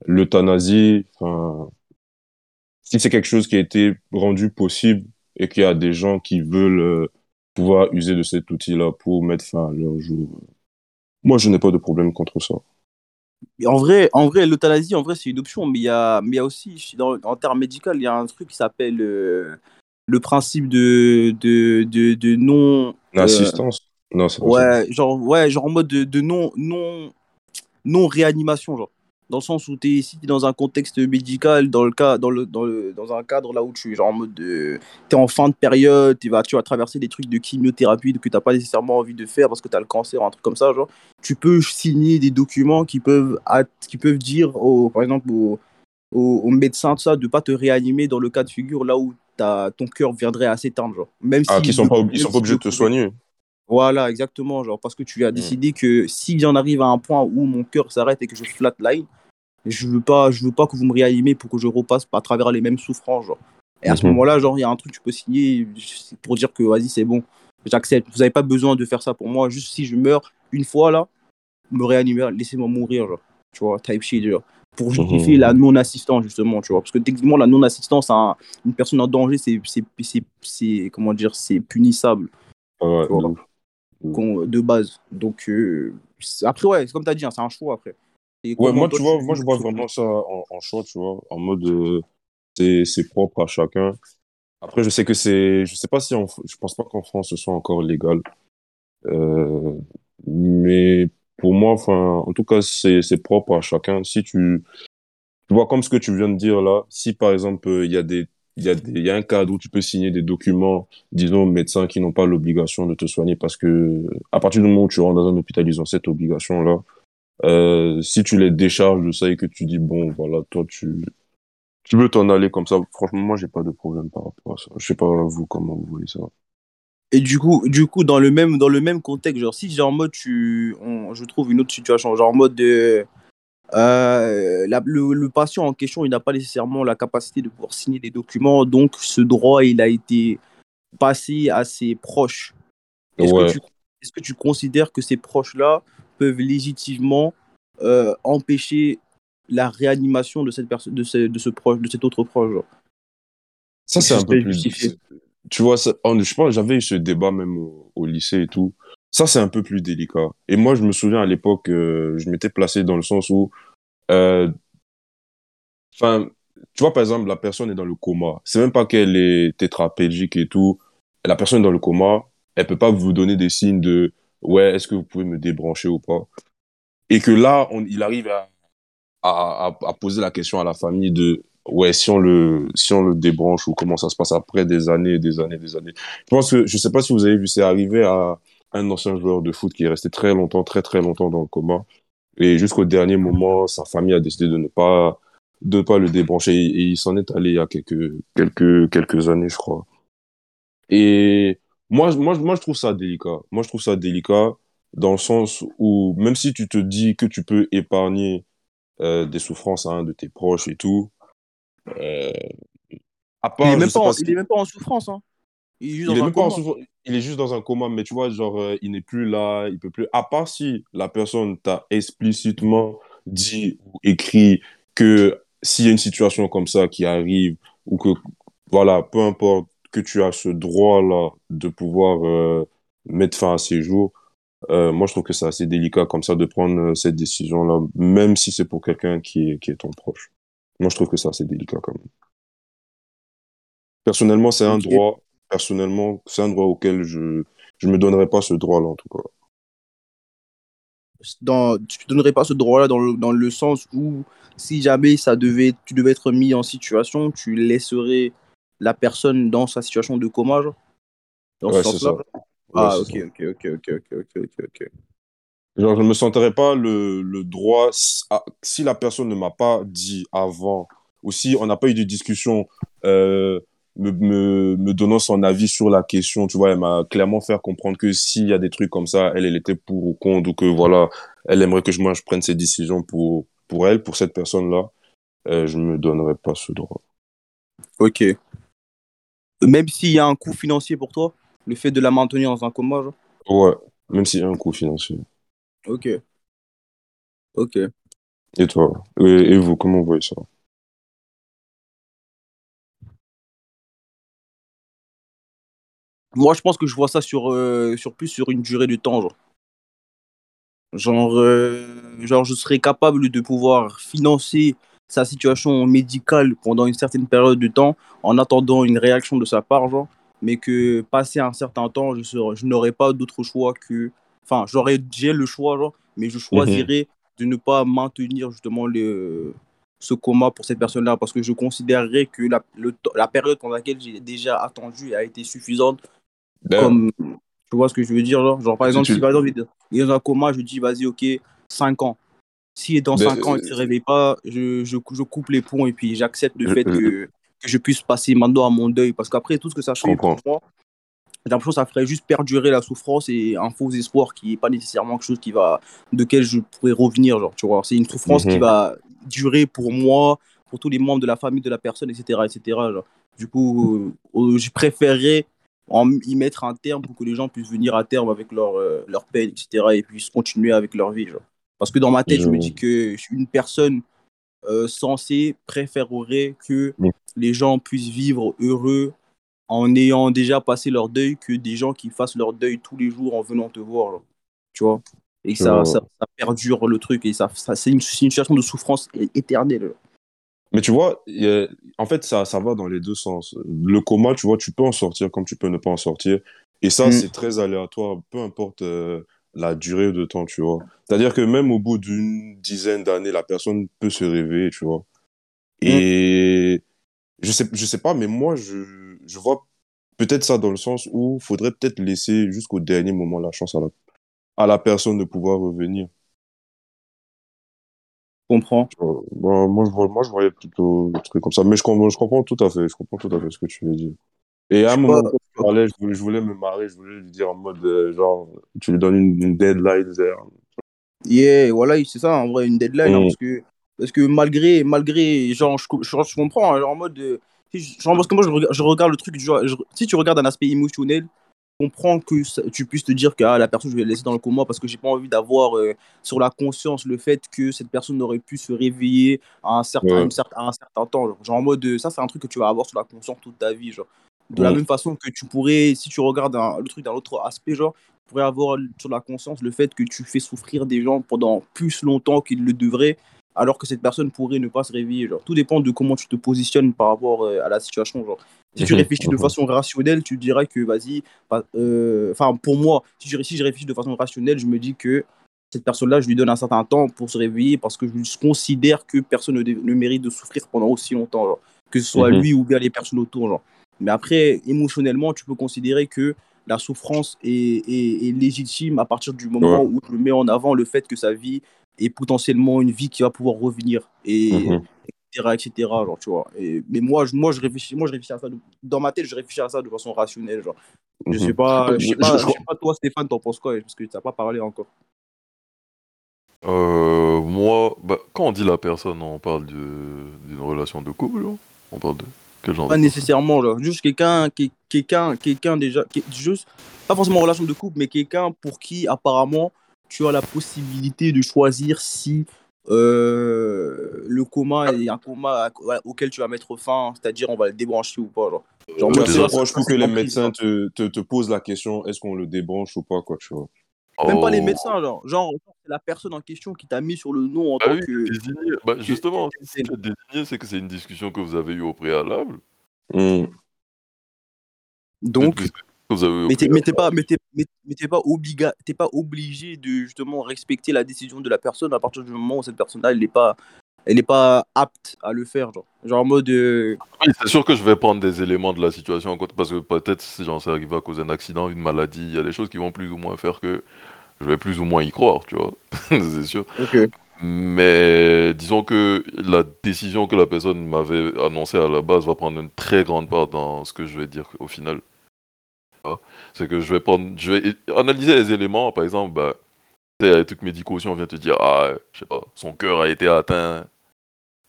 l'euthanasie, enfin, si c'est quelque chose qui a été rendu possible et qu'il y a des gens qui veulent euh, pouvoir user de cet outil-là pour mettre fin à leur jour, moi, je n'ai pas de problème contre ça. En vrai, en vrai l'euthanasie, en vrai, c'est une option, mais il y a, mais il y a aussi, dans, en termes médicaux, il y a un truc qui s'appelle euh, le principe de, de, de, de non. euh, L'assistance? Non, c'est ouais, genre, ouais, genre en mode de, de non, non, non réanimation, genre. Dans le sens où tu es dans un contexte médical, dans, le cas, dans, le, dans, le, dans un cadre là où tu es genre en mode de. Tu es en fin de période, tu vas, tu vas traverser des trucs de chimiothérapie que tu n'as pas nécessairement envie de faire parce que tu as le cancer ou un truc comme ça, genre. Tu peux signer des documents qui peuvent, qui peuvent dire, au, par exemple, aux, aux, aux médecins, tout ça, de pas te réanimer dans le cas de figure là où ton cœur viendrait à s'éteindre, genre. Même Ah, si qui sont le- pas, ils sont pas obligés de te soigner. Voilà, exactement, genre, parce que tu as Mm. décidé que si j'en arrive à un point où mon cœur s'arrête et que je flatline, je veux pas, je veux pas que vous me réanimez pour que je repasse à travers les mêmes souffrances, genre. Et à ce Mhm. moment-là, genre, il y a un truc que tu peux signer pour dire que, vas-y, c'est bon, j'accepte. Vous n'avez pas besoin de faire ça pour moi, juste si je meurs une fois, là, me réanimer, laissez-moi mourir, genre. Tu vois, type shit, genre. Pour justifier Mhm. la non-assistance, justement, tu vois. Parce que techniquement, la non-assistance à un- une personne en danger, c'est, c'est, c'est, c'est- comment dire, c'est punissable ouais. De ouf. qu'on- de base. Donc, euh, après, ouais, c'est comme tu as dit, hein, c'est un choix après. Et Ouais, moi, tu vois, moi, je vois vraiment ça en, en choix, tu vois, en mode, euh, c'est, propre à chacun. Après, je sais que c'est, je sais pas si en, je pense pas qu'en France ce soit encore légal. Euh, mais pour moi, enfin, en tout cas, c'est, c'est propre à chacun. Si tu, tu vois, comme ce que tu viens de dire là, si par exemple, il y a des il y, a un cadre où tu peux signer des documents, disons, médecins qui n'ont pas l'obligation de te soigner parce que à partir du moment où tu rentres dans un hôpital, ils ont cette obligation-là. Euh, si tu les décharges de ça et que tu dis, bon, voilà, toi, tu, tu veux t'en aller comme ça, franchement, moi, j'ai pas de problème par rapport à ça. Je sais pas, vous, comment vous voyez ça. Et du coup, du coup dans, le même, dans le même contexte, genre, si genre en mode, tu, je trouve une autre situation, genre en mode de. Le, le, patient en question, il n'a pas nécessairement la capacité de pouvoir signer des documents, donc ce droit, il a été passé à ses proches. Est-ce que, est que, tu considères que ces proches-là peuvent légitimement euh, empêcher la réanimation de cette de ce, de ce proche, de cet autre proche. Ça c'est un peu plus difficile. Tu vois, ça, je pense j'avais eu ce débat même au, lycée et tout. Ça c'est un peu plus délicat. Et moi je me souviens à l'époque, euh, je m'étais placé dans le sens où, euh, enfin, tu vois par exemple la personne est dans le coma. C'est même pas qu'elle est tétraplégique et tout. La personne est dans le coma, elle peut pas vous donner des signes de ouais, est-ce que vous pouvez me débrancher ou pas? Et que là, il arrive à, à, à, poser la question à la famille de ouais, si on le, si on le débranche ou comment ça se passe après des années, des années, des années. Je pense que, je sais pas si vous avez vu, c'est arrivé à un ancien joueur de foot qui est resté très longtemps, très très longtemps dans le coma. Et jusqu'au dernier moment, sa famille a décidé de ne pas, de pas le débrancher et, il s'en est allé il y a quelques, quelques, quelques années, je crois. Et moi, moi, moi, je trouve ça délicat. Moi, je trouve ça délicat dans le sens où, même si tu te dis que tu peux épargner euh, des souffrances à un de tes proches et tout, euh, à part, il, est même pas, il est même pas en souffrance. Hein. Il est, juste dans un coma. il est juste dans un coma, mais tu vois, genre, euh, il n'est plus là, il peut plus. À part si la personne t'a explicitement dit ou écrit que s'il y a une situation comme ça qui arrive, ou que, voilà, peu importe, que tu as ce droit-là de pouvoir euh, mettre fin à ces jours, euh, moi, je trouve que c'est assez délicat comme ça de prendre cette décision-là, même si c'est pour quelqu'un qui est, qui est ton proche. Moi, je trouve que c'est assez délicat quand même. Personnellement, c'est un droit, personnellement, c'est un droit auquel je je me donnerais pas ce droit-là, en tout cas. Dans, tu ne donnerais pas ce droit-là dans le, dans le sens où si jamais ça devait, tu devais être mis en situation, tu laisserais la personne dans sa situation de coma, genre Dans ce sens-là? Ah, ok, ok, ok, ok, ok, ok, ok. Genre, je me sentirais pas le, le droit, si la personne ne m'a pas dit avant, ou si on n'a pas eu de discussion euh, me, me, me, donnant son avis sur la question, tu vois, elle m'a clairement fait comprendre que s'il y a des trucs comme ça, elle, elle était pour ou contre, ou que voilà, elle aimerait que je, moi, je prenne ces décisions pour, pour elle, pour cette personne-là, euh, je me donnerais pas ce droit. Ok même s'il y a un coût financier pour toi, le fait de la maintenir dans un coma, genre? Ouais, même s'il y a un coût financier. Ok. Ok. Et toi? Et, vous, comment vous voyez ça? Moi, je pense que je vois ça sur, euh, sur plus sur une durée de temps, genre. Genre, euh, genre, je serais capable de pouvoir financer sa situation médicale pendant une certaine période de temps en attendant une réaction de sa part, genre, mais que passé un certain temps, je, je n'aurais pas d'autre choix que. Enfin, j'aurais j'ai le choix, genre, mais je choisirais de ne pas maintenir justement le, ce coma pour cette personne-là parce que je considérerais que la, le, la période pendant laquelle j'ai déjà attendu a été suffisante. Ben, comme, tu vois ce que je veux dire, genre, genre par exemple, si par exemple il est dans un coma, je dis vas-y, ok, 5 ans. Si dans 5 ans, il ne se réveille pas, je, je, je, coupe les ponts et puis j'accepte le fait que, que, je puisse passer maintenant à mon deuil. Parce qu'après, tout ce que ça fait pour moi, j'ai l'impression que ça ferait juste perdurer la souffrance et un faux espoir qui n'est pas nécessairement quelque chose qui va, de quel je pourrais revenir. Genre, tu vois, c'est une souffrance qui mhm. va durer pour moi, pour tous les membres de la famille de la personne, etc. etc. Genre. Du coup, euh, je préférerais en, y mettre un terme pour que les gens puissent venir à terme avec leur, euh, leur peine, etc. et puissent continuer avec leur vie. Genre. Parce que dans ma tête, je, me dis que une personne euh, censée préférerait que les gens puissent vivre heureux en ayant déjà passé leur deuil que des gens qui fassent leur deuil tous les jours en venant te voir. tu vois? Et ça, ça, perdure le truc. Et ça, ça c'est une, situation de souffrance éternelle. Mais tu vois, en fait, ça, ça va dans les deux sens. Le coma, tu vois, tu peux en sortir comme tu peux ne pas en sortir. Et ça, mm. c'est très aléatoire. Peu importe euh, la durée de temps, tu vois. C'est-à-dire que même au bout d'une dizaine d'années, la personne peut se réveiller, tu vois. Et je sais, je sais pas, mais moi, je, je vois peut-être ça dans le sens où il faudrait peut-être laisser jusqu'au dernier moment la chance à la, à la personne de pouvoir revenir. Comprends. Bah, moi, je vois, moi, je voyais plutôt le truc comme ça. Mais je comprends, je comprends tout à fait. Je comprends tout à fait ce que tu veux dire. Et à un moment, quand parlais, je voulais, je voulais me marrer. Je voulais lui dire en mode, euh, genre, tu lui donnes une, une deadline. Yeah, voilà, c'est ça, en vrai, une deadline. hein, Mm. parce, que, parce que malgré, malgré genre, je, je, je comprends, hein, genre, en mode. euh, genre, parce que moi, je, regarde- je regarde le truc, du genre, je- si tu regardes un aspect émotionnel, comprends que ça- tu puisses te dire que ah, la personne, je vais la laisser dans le coma parce que j'ai pas envie d'avoir euh, sur la conscience le fait que cette personne aurait pu se réveiller à un certain, à Ouais. une certain, à un certain temps. Genre, Genre, en mode, euh, ça, c'est un truc que tu vas avoir sur la conscience toute ta vie. Genre. De la même façon que tu pourrais, si tu regardes un- le truc d'un autre aspect, genre, tu pourrais avoir sur la conscience le fait que tu fais souffrir des gens pendant plus longtemps qu'ils le devraient, alors que cette personne pourrait ne pas se réveiller. Genre. Tout dépend de comment tu te positionnes par rapport euh, à la situation. Genre. Si tu Mhm, réfléchis de façon rationnelle, tu dirais que, vas-y, euh, enfin, pour moi, si je, si je réfléchis de façon rationnelle, je me dis que cette personne-là, je lui donne un certain temps pour se réveiller parce que je considère que personne ne, mérite de souffrir pendant aussi longtemps, genre. que ce soit Mhm. lui ou bien les personnes autour. Genre. Mais après, émotionnellement, tu peux considérer que la souffrance est, est- est légitime à partir du moment Ouais. où je mets en avant le fait que sa vie est potentiellement une vie qui va pouvoir revenir. Et, Mhm. etc., etc., genre, tu vois. Et, mais moi, je, moi, je réfléchis, moi, je réfléchis à ça. de- dans ma tête, je réfléchis à ça de façon rationnelle. Genre. Je sais Mhm. pas, je sais pas, je- je sais pas toi, Stéphane, t'en penses quoi? Parce que tu n'as pas parlé encore. Euh, moi, bah, quand on dit la personne, on parle d'une relation de couple, genre On parle de quel genre Pas de nécessairement, genre. Juste quelqu'un, quelqu'un, quelqu'un déjà, juste, pas forcément en relation de couple, mais quelqu'un pour qui, apparemment, tu as la possibilité de choisir si euh, le coma est un coma à- auquel tu vas mettre fin, c'est-à-dire on va le débrancher ou pas. Genre, genre Ouais, moi, ça, ça, ça, je trouve que les médecins genre. te, te, te posent la question est-ce qu'on le débranche ou pas, quoi, tu vois. Même pas les Oh. médecins, genre. Genre, c'est la personne en question qui t'a mis sur le nom en Ah tant oui, que. désigné. Bah, justement, que- si tu es désigné, c'est que c'est une discussion que vous avez eue au préalable. Mm. Donc, vous avez mais t'es mais t'es préalable. pas, mais t'es- mais- mais t'es pas, obliga... t'es pas obligé de justement respecter la décision de la personne à partir du moment où cette personne-là, elle n'est pas, elle est pas apte à le faire. Genre, genre en mode. euh, Oui, c'est sûr que je vais prendre des éléments de la situation en compte parce que peut-être si j'en sais arrivé à cause d'un accident, une maladie, il y a des choses qui vont plus ou moins faire que je vais plus ou moins y croire, tu vois. c'est sûr. Mais disons que la décision que la personne m'avait annoncée à la base va prendre une très grande part dans ce que je vais dire au final. C'est que je vais prendre, je vais analyser les éléments, par exemple, bah, des trucs médicaux, si on vient te dire, ah, je sais pas, son cœur a été atteint,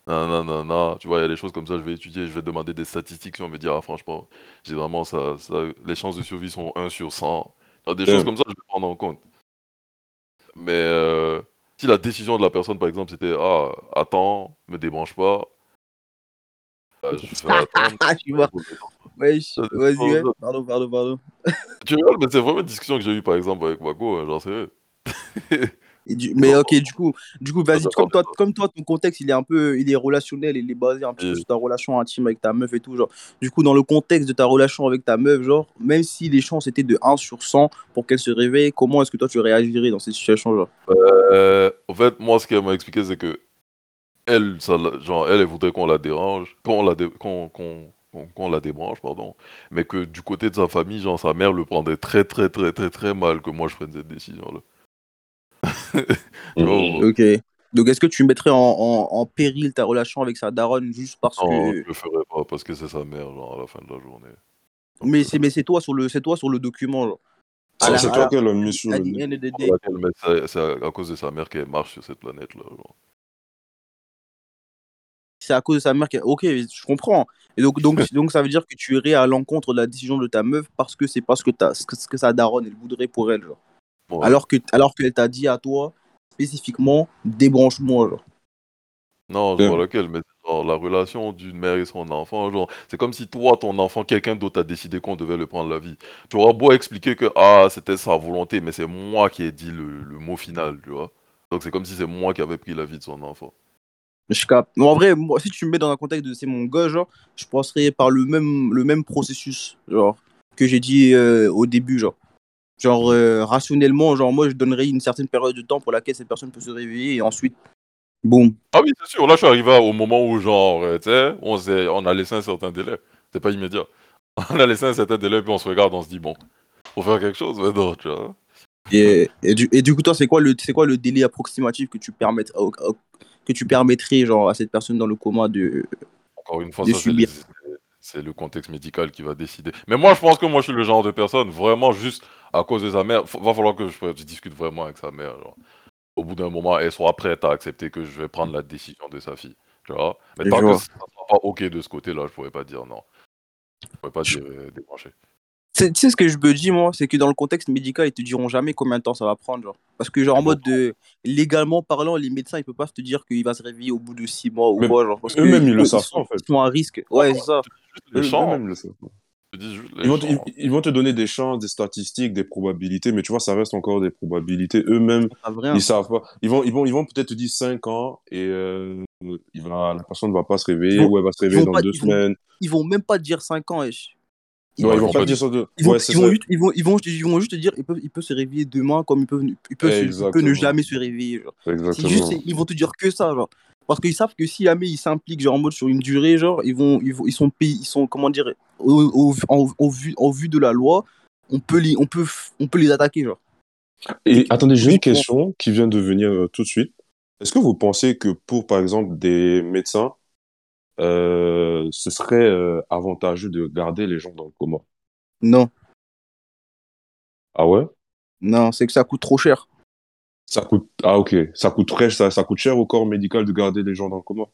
non, non, non, non, tu vois, il y a des choses comme ça, je vais étudier, je vais demander des statistiques, si on me dit, ah, franchement, j'ai vraiment ça, ça, les chances de survie sont 1 sur 100. Alors, des Ouais. choses comme ça, je vais prendre en compte. Mais euh, si la décision de la personne, par exemple, c'était, ah, attends, me débranche pas, je vais attendre. Ah, tu vois. Vas-y, ouais. Pardon, pardon, pardon. Tu rigoles, mais c'est vraiment une discussion que j'ai eue, par exemple, avec Wako, hein, genre, Et du- Mais ok, du coup, du coup, vas-y, comme toi, comme toi, ton contexte, il est un peu, il est relationnel, il est basé un peu sur ta relation intime avec ta meuf et tout, genre. Du coup, dans le contexte de ta relation avec ta meuf, genre, même si les chances étaient de 1 sur 100 pour qu'elle se réveille, comment est-ce que toi tu réagirais dans cette situation, genre? Euh, en fait, moi, ce qu'elle m'a expliqué, c'est que elle, ça, genre, elle, elle voudrait qu'on la dérange, qu'on la, dé- qu'on, qu'on, qu'on- qu'on la débranche, pardon, mais que du côté de sa famille, genre, sa mère le prendrait très, très, très, très, très mal que moi je prenne cette décision-là. Ok. Donc, est-ce que tu mettrais en, en- en péril ta relation avec sa daronne juste parce non, que. je le ferais pas parce que c'est sa mère, genre, à la fin de la journée. Donc, Mais c'est mais c'est toi sur le c'est toi sur le document, genre. C'est la- c'est à toi qu'elle a mis sur le. c'est, à, à cause de sa mère qu'elle marche sur cette planète-là. genre. C'est à cause de sa mère qui... Ok, je comprends. Et donc, donc, donc ça veut dire que tu irais à l'encontre de la décision de ta meuf parce que c'est pas ce que, t'as- ce que, ce que sa daronne elle voudrait pour elle. Genre. Ouais. Alors que alors qu'elle t'a dit à toi spécifiquement débranche-moi. Genre. Non, je Ouais. vois lequel, mais genre, la relation d'une mère et son enfant, genre, c'est comme si toi, ton enfant, quelqu'un d'autre a décidé qu'on devait le prendre la vie. Tu auras beau expliquer que ah, c'était sa volonté, mais c'est moi qui ai dit le, le mot final, tu vois. Donc c'est comme si c'est moi qui avais pris la vie de son enfant. Je capte. En vrai, moi, si tu me mets dans un contexte de c'est mon gars, genre, je passerais par le même, le même processus genre, que j'ai dit euh, au début. Genre, genre euh, rationnellement, genre, moi, je donnerais une certaine période de temps pour laquelle cette personne peut se réveiller et ensuite Boum. Ah oui, c'est sûr. Là, je suis arrivé au moment où, genre, euh, tu sais, on, on a laissé un certain délai. C'est pas immédiat. On a laissé un certain délai, puis on se regarde, on se dit, bon, faut faire quelque chose, non, tu vois. Et, et, du, et du coup, toi, c'est quoi, le, c'est quoi le délai approximatif que tu, permets, que tu permettrais genre, à cette personne dans le coma de. Encore une fois, de ça, c'est subir. c'est le contexte médical qui va décider. Mais moi, je pense que moi, je suis le genre de personne, vraiment, juste à cause de sa mère, va falloir que je, je discute vraiment avec sa mère. genre. Au bout d'un moment, elle soit prête à accepter que je vais prendre la décision de sa fille. Tu vois Mais Je tant que ça sera pas OK de ce côté-là, je pourrais pas dire non. Je pourrais pas dire euh, débrancher. C'est- Tu sais ce que je me dis, moi, c'est que dans le contexte médical, ils te diront jamais combien de temps ça va prendre. Genre. Parce que, genre, en C'est mode de. Légalement parlant, les médecins, ils peuvent pas te dire qu'il va se réveiller au bout de six mois ou quoi. Genre, parce que eux-mêmes, ils le savent en fait. Ils sont à risque. Ouais, c'est ça. Les le savent. Ils vont, ils, ils vont te donner des chances, des statistiques, des probabilités, mais tu vois, ça reste encore des probabilités. Eux-mêmes, Ils savent rien. ils savent pas. Ils vont, ils vont, ils vont peut-être te dire 5 ans et euh, il va, la personne ne va pas se réveiller Ils vont- ou elle va se réveiller dans pas- deux ils vont- semaines. Ils vont même pas te dire 5 ans, wesh. Ils, vont juste, te dire, il peut, il peut se réveiller demain comme il peut, il peut, se- il peut ne jamais se réveiller. Genre. C'est Exactement. juste, ils vont te dire que ça, genre. Parce qu'ils savent que si jamais ils s'impliquent genre en mode sur une durée, genre, ils vont, ils, vont, ils sont payés, ils sont, comment dire, au, au, en, au vu, en vue de la loi, on peut les, on peut, on peut les attaquer, genre. Et attendez, j'ai une question qui vient de venir euh, tout de suite. Est-ce que vous pensez que pour, par exemple, des médecins, euh, ce serait euh, avantageux de garder les gens dans le coma? Non, Ah ouais? non, c'est que ça coûte trop cher. Ça coûte, ah ok, ça coûte très, ça, ça coûte cher au corps médical de garder les gens dans le coma.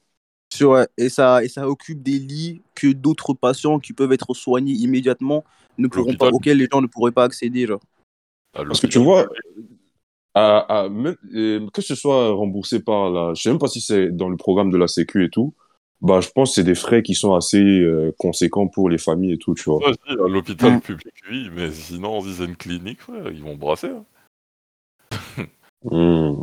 Sur, ouais, et ça, et ça occupe des lits que d'autres patients qui peuvent être soignés immédiatement ne pourront pas, auxquels les gens ne pourraient pas accéder, genre. Parce que tu vois, à, à- même- euh, que ce soit remboursé par la, je sais même pas si c'est dans le programme de la Sécu et tout, bah, je pense que c'est des frais qui sont assez euh, conséquents pour les familles et tout, tu vois. Ouais, à l'hôpital Mm. public, oui, mais sinon, si c'est une clinique, frère, ils vont brasser. hein. Hmm.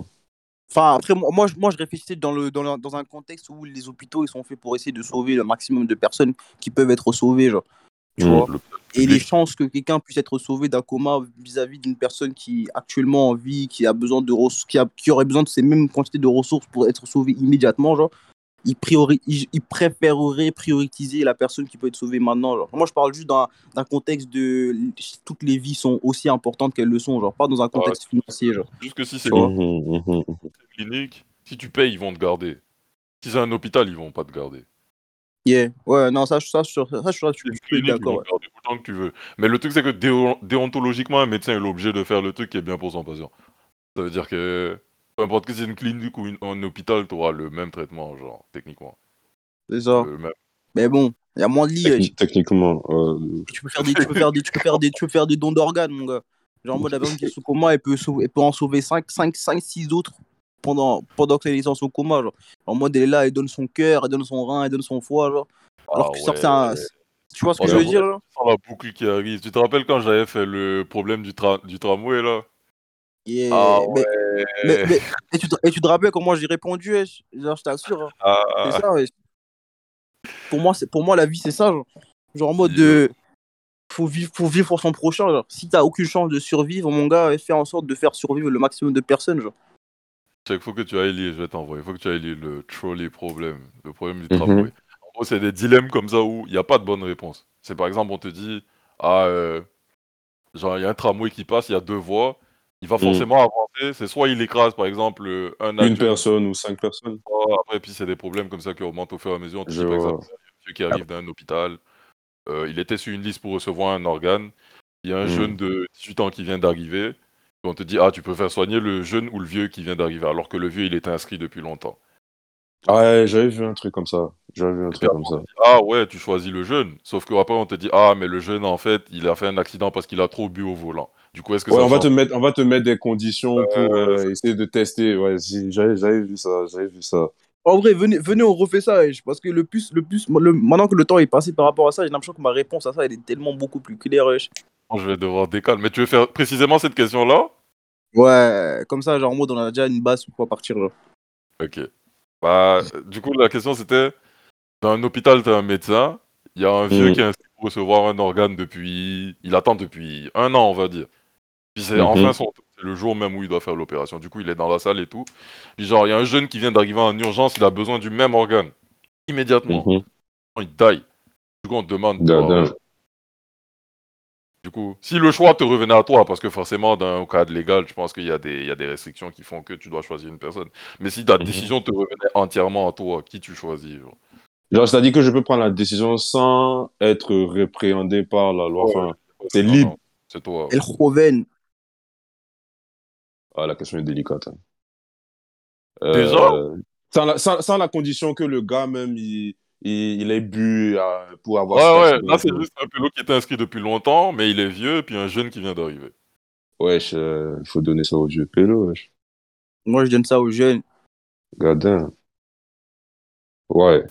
Enfin, après, moi, moi, je- moi, je réfléchissais dans, le, dans, le- dans un contexte où les hôpitaux, ils sont faits pour essayer de sauver le maximum de personnes qui peuvent être sauvées, genre. Tu Mm. vois L'hôpital Et les chances que quelqu'un puisse être sauvé d'un coma vis-à-vis d'une personne qui actuellement en vie, qui a besoin de res- qui, a, qui aurait besoin de ces mêmes quantités de ressources pour être sauvé immédiatement, genre, il, priori, il, il préférerait prioriser la personne qui peut être sauvée maintenant. Genre. Moi, je parle juste d'un contexte de toutes les vies sont aussi importantes qu'elles le sont, genre, pas dans un contexte financier, genre. Juste que si c'est une Mhm, mhm. clinique, si tu payes, ils vont te garder. Si c'est un hôpital, ils vont pas te garder. Yeah. Ouais, non, ça, ça, ça, ça, ça, je suis ils d'accord. ouais. que tu veux. Mais le truc, c'est que déo- déontologiquement, un médecin est obligé de faire le truc qui est bien pour son patient. Ça veut dire que peu importe que c'est une clinique ou une- un hôpital, tu auras le même traitement, genre, techniquement. C'est ça. Le même. Mais bon, il y a moins de lits. Techniquement, euh, Tu peux faire des, tu peux faire des, tu peux faire des, tu peux faire des dons d'organes, mon gars. Genre, en mode, la personne qui est sous coma, elle peut, sauver- elle peut en sauver 5, 5, 5 6 autres pendant, pendant qu'elle est dans son coma. Genre. En mode, elle est là, elle donne son cœur, elle donne son rein, elle donne son foie. Genre. Alors Ah que ça, c'est un. ouais. Tu vois ce que je veux dire, là la boucle qui arrive. Tu te rappelles quand j'avais fait le problème du, tra- du tramway, là? Yeah. Ah mais, ouais. mais, mais- et, tu te, et tu te rappelles comment j'ai répondu, Genre, je t'assure. hein. Ah, C'est ça, wesh. Pour moi, c'est- pour moi, la vie, c'est ça. Genre, genre en mode de. Faut vivre, faut vivre pour son prochain. Genre. Si t'as aucune chance de survivre, mon gars, fais en sorte de faire survivre le maximum de personnes. Genre. Il faut que tu ailles lire, je vais t'envoyer. Il faut que tu ailles lire le trolley problème, le problème du Mhm. tramway. En gros, c'est des dilemmes comme ça où il n'y a pas de bonne réponse. C'est par exemple, on te dit, ah, euh, genre, il y a un tramway qui passe, il y a deux voies, il va Mhm. forcément avancer. C'est soit il écrase, par exemple, euh, un une personne ou cinq personnes. après, puis c'est des problèmes comme ça qui augmentent au fur et à mesure. Je par exemple, il y a un vieux qui arrive d'un hôpital, euh, il était sur une liste pour recevoir un organe, il y a un Mhm. jeune de 18 ans qui vient d'arriver, on te dit, ah, tu peux faire soigner le jeune ou le vieux qui vient d'arriver, alors que le vieux, il était inscrit depuis longtemps. Ah ouais, j'avais vu un truc comme ça. J'avais vu un Et truc puis comme après, on ça. te dit, ah ouais, tu choisis le jeune. Sauf qu'après, on te dit, ah, mais le jeune, en fait, il a fait un accident parce qu'il a trop bu au volant. Du coup, est-ce que Ouais, ça on va te mettre, on va te mettre des conditions pour Euh, euh, essayer de tester. Ouais, si, j'avais, j'avais vu ça, j'avais vu ça. En vrai, venez, venez, on refait ça. wesh, Parce que le plus, le plus, le, maintenant que le temps est passé par rapport à ça, j'ai l'impression que ma réponse à ça, elle est tellement beaucoup plus claire. wesh. Je vais devoir décaler. Mais tu veux faire précisément cette question-là? Ouais, comme ça, genre en mode, on a déjà une base pour partir. Genre. Ok. Bah, du coup, la question, c'était, dans un hôpital, t'as un médecin, il y a un vieux Mhm. qui est inscrit pour recevoir un organe depuis... Il attend depuis un an, on va dire. Puis c'est enfin son tour. c'est le jour même où il doit faire l'opération. Du coup, il est dans la salle et tout. Puis genre, il y a un jeune qui vient d'arriver en urgence, il a besoin du même organe. Immédiatement. Mhm. Il die. Du coup, on te demande. Du coup, si le choix te revenait à toi, parce que forcément, dans un cadre légal, je pense qu'il y, a des- il y a des restrictions qui font que tu dois choisir une personne. Mais si ta Mhm. décision te revenait entièrement à toi, qui tu choisis genre? Genre, c'est-à-dire que je peux prendre la décision sans être répréhendé par la loi. Ouais. Enfin, c'est libre. C'est toi. El Joven. Ah, la question est délicate. hein. Déjà Euh, sans, la, sans, sans la condition que le gars même, il, il, il ait bu euh, pour avoir... Ouais, ouais, là c'est juste un pélo qui était inscrit depuis longtemps, mais il est vieux, et puis un jeune qui vient d'arriver. Wesh, euh, il faut donner ça au vieux pélo, wesh. Moi, je donne ça aux jeunes. Gadin. Ouais.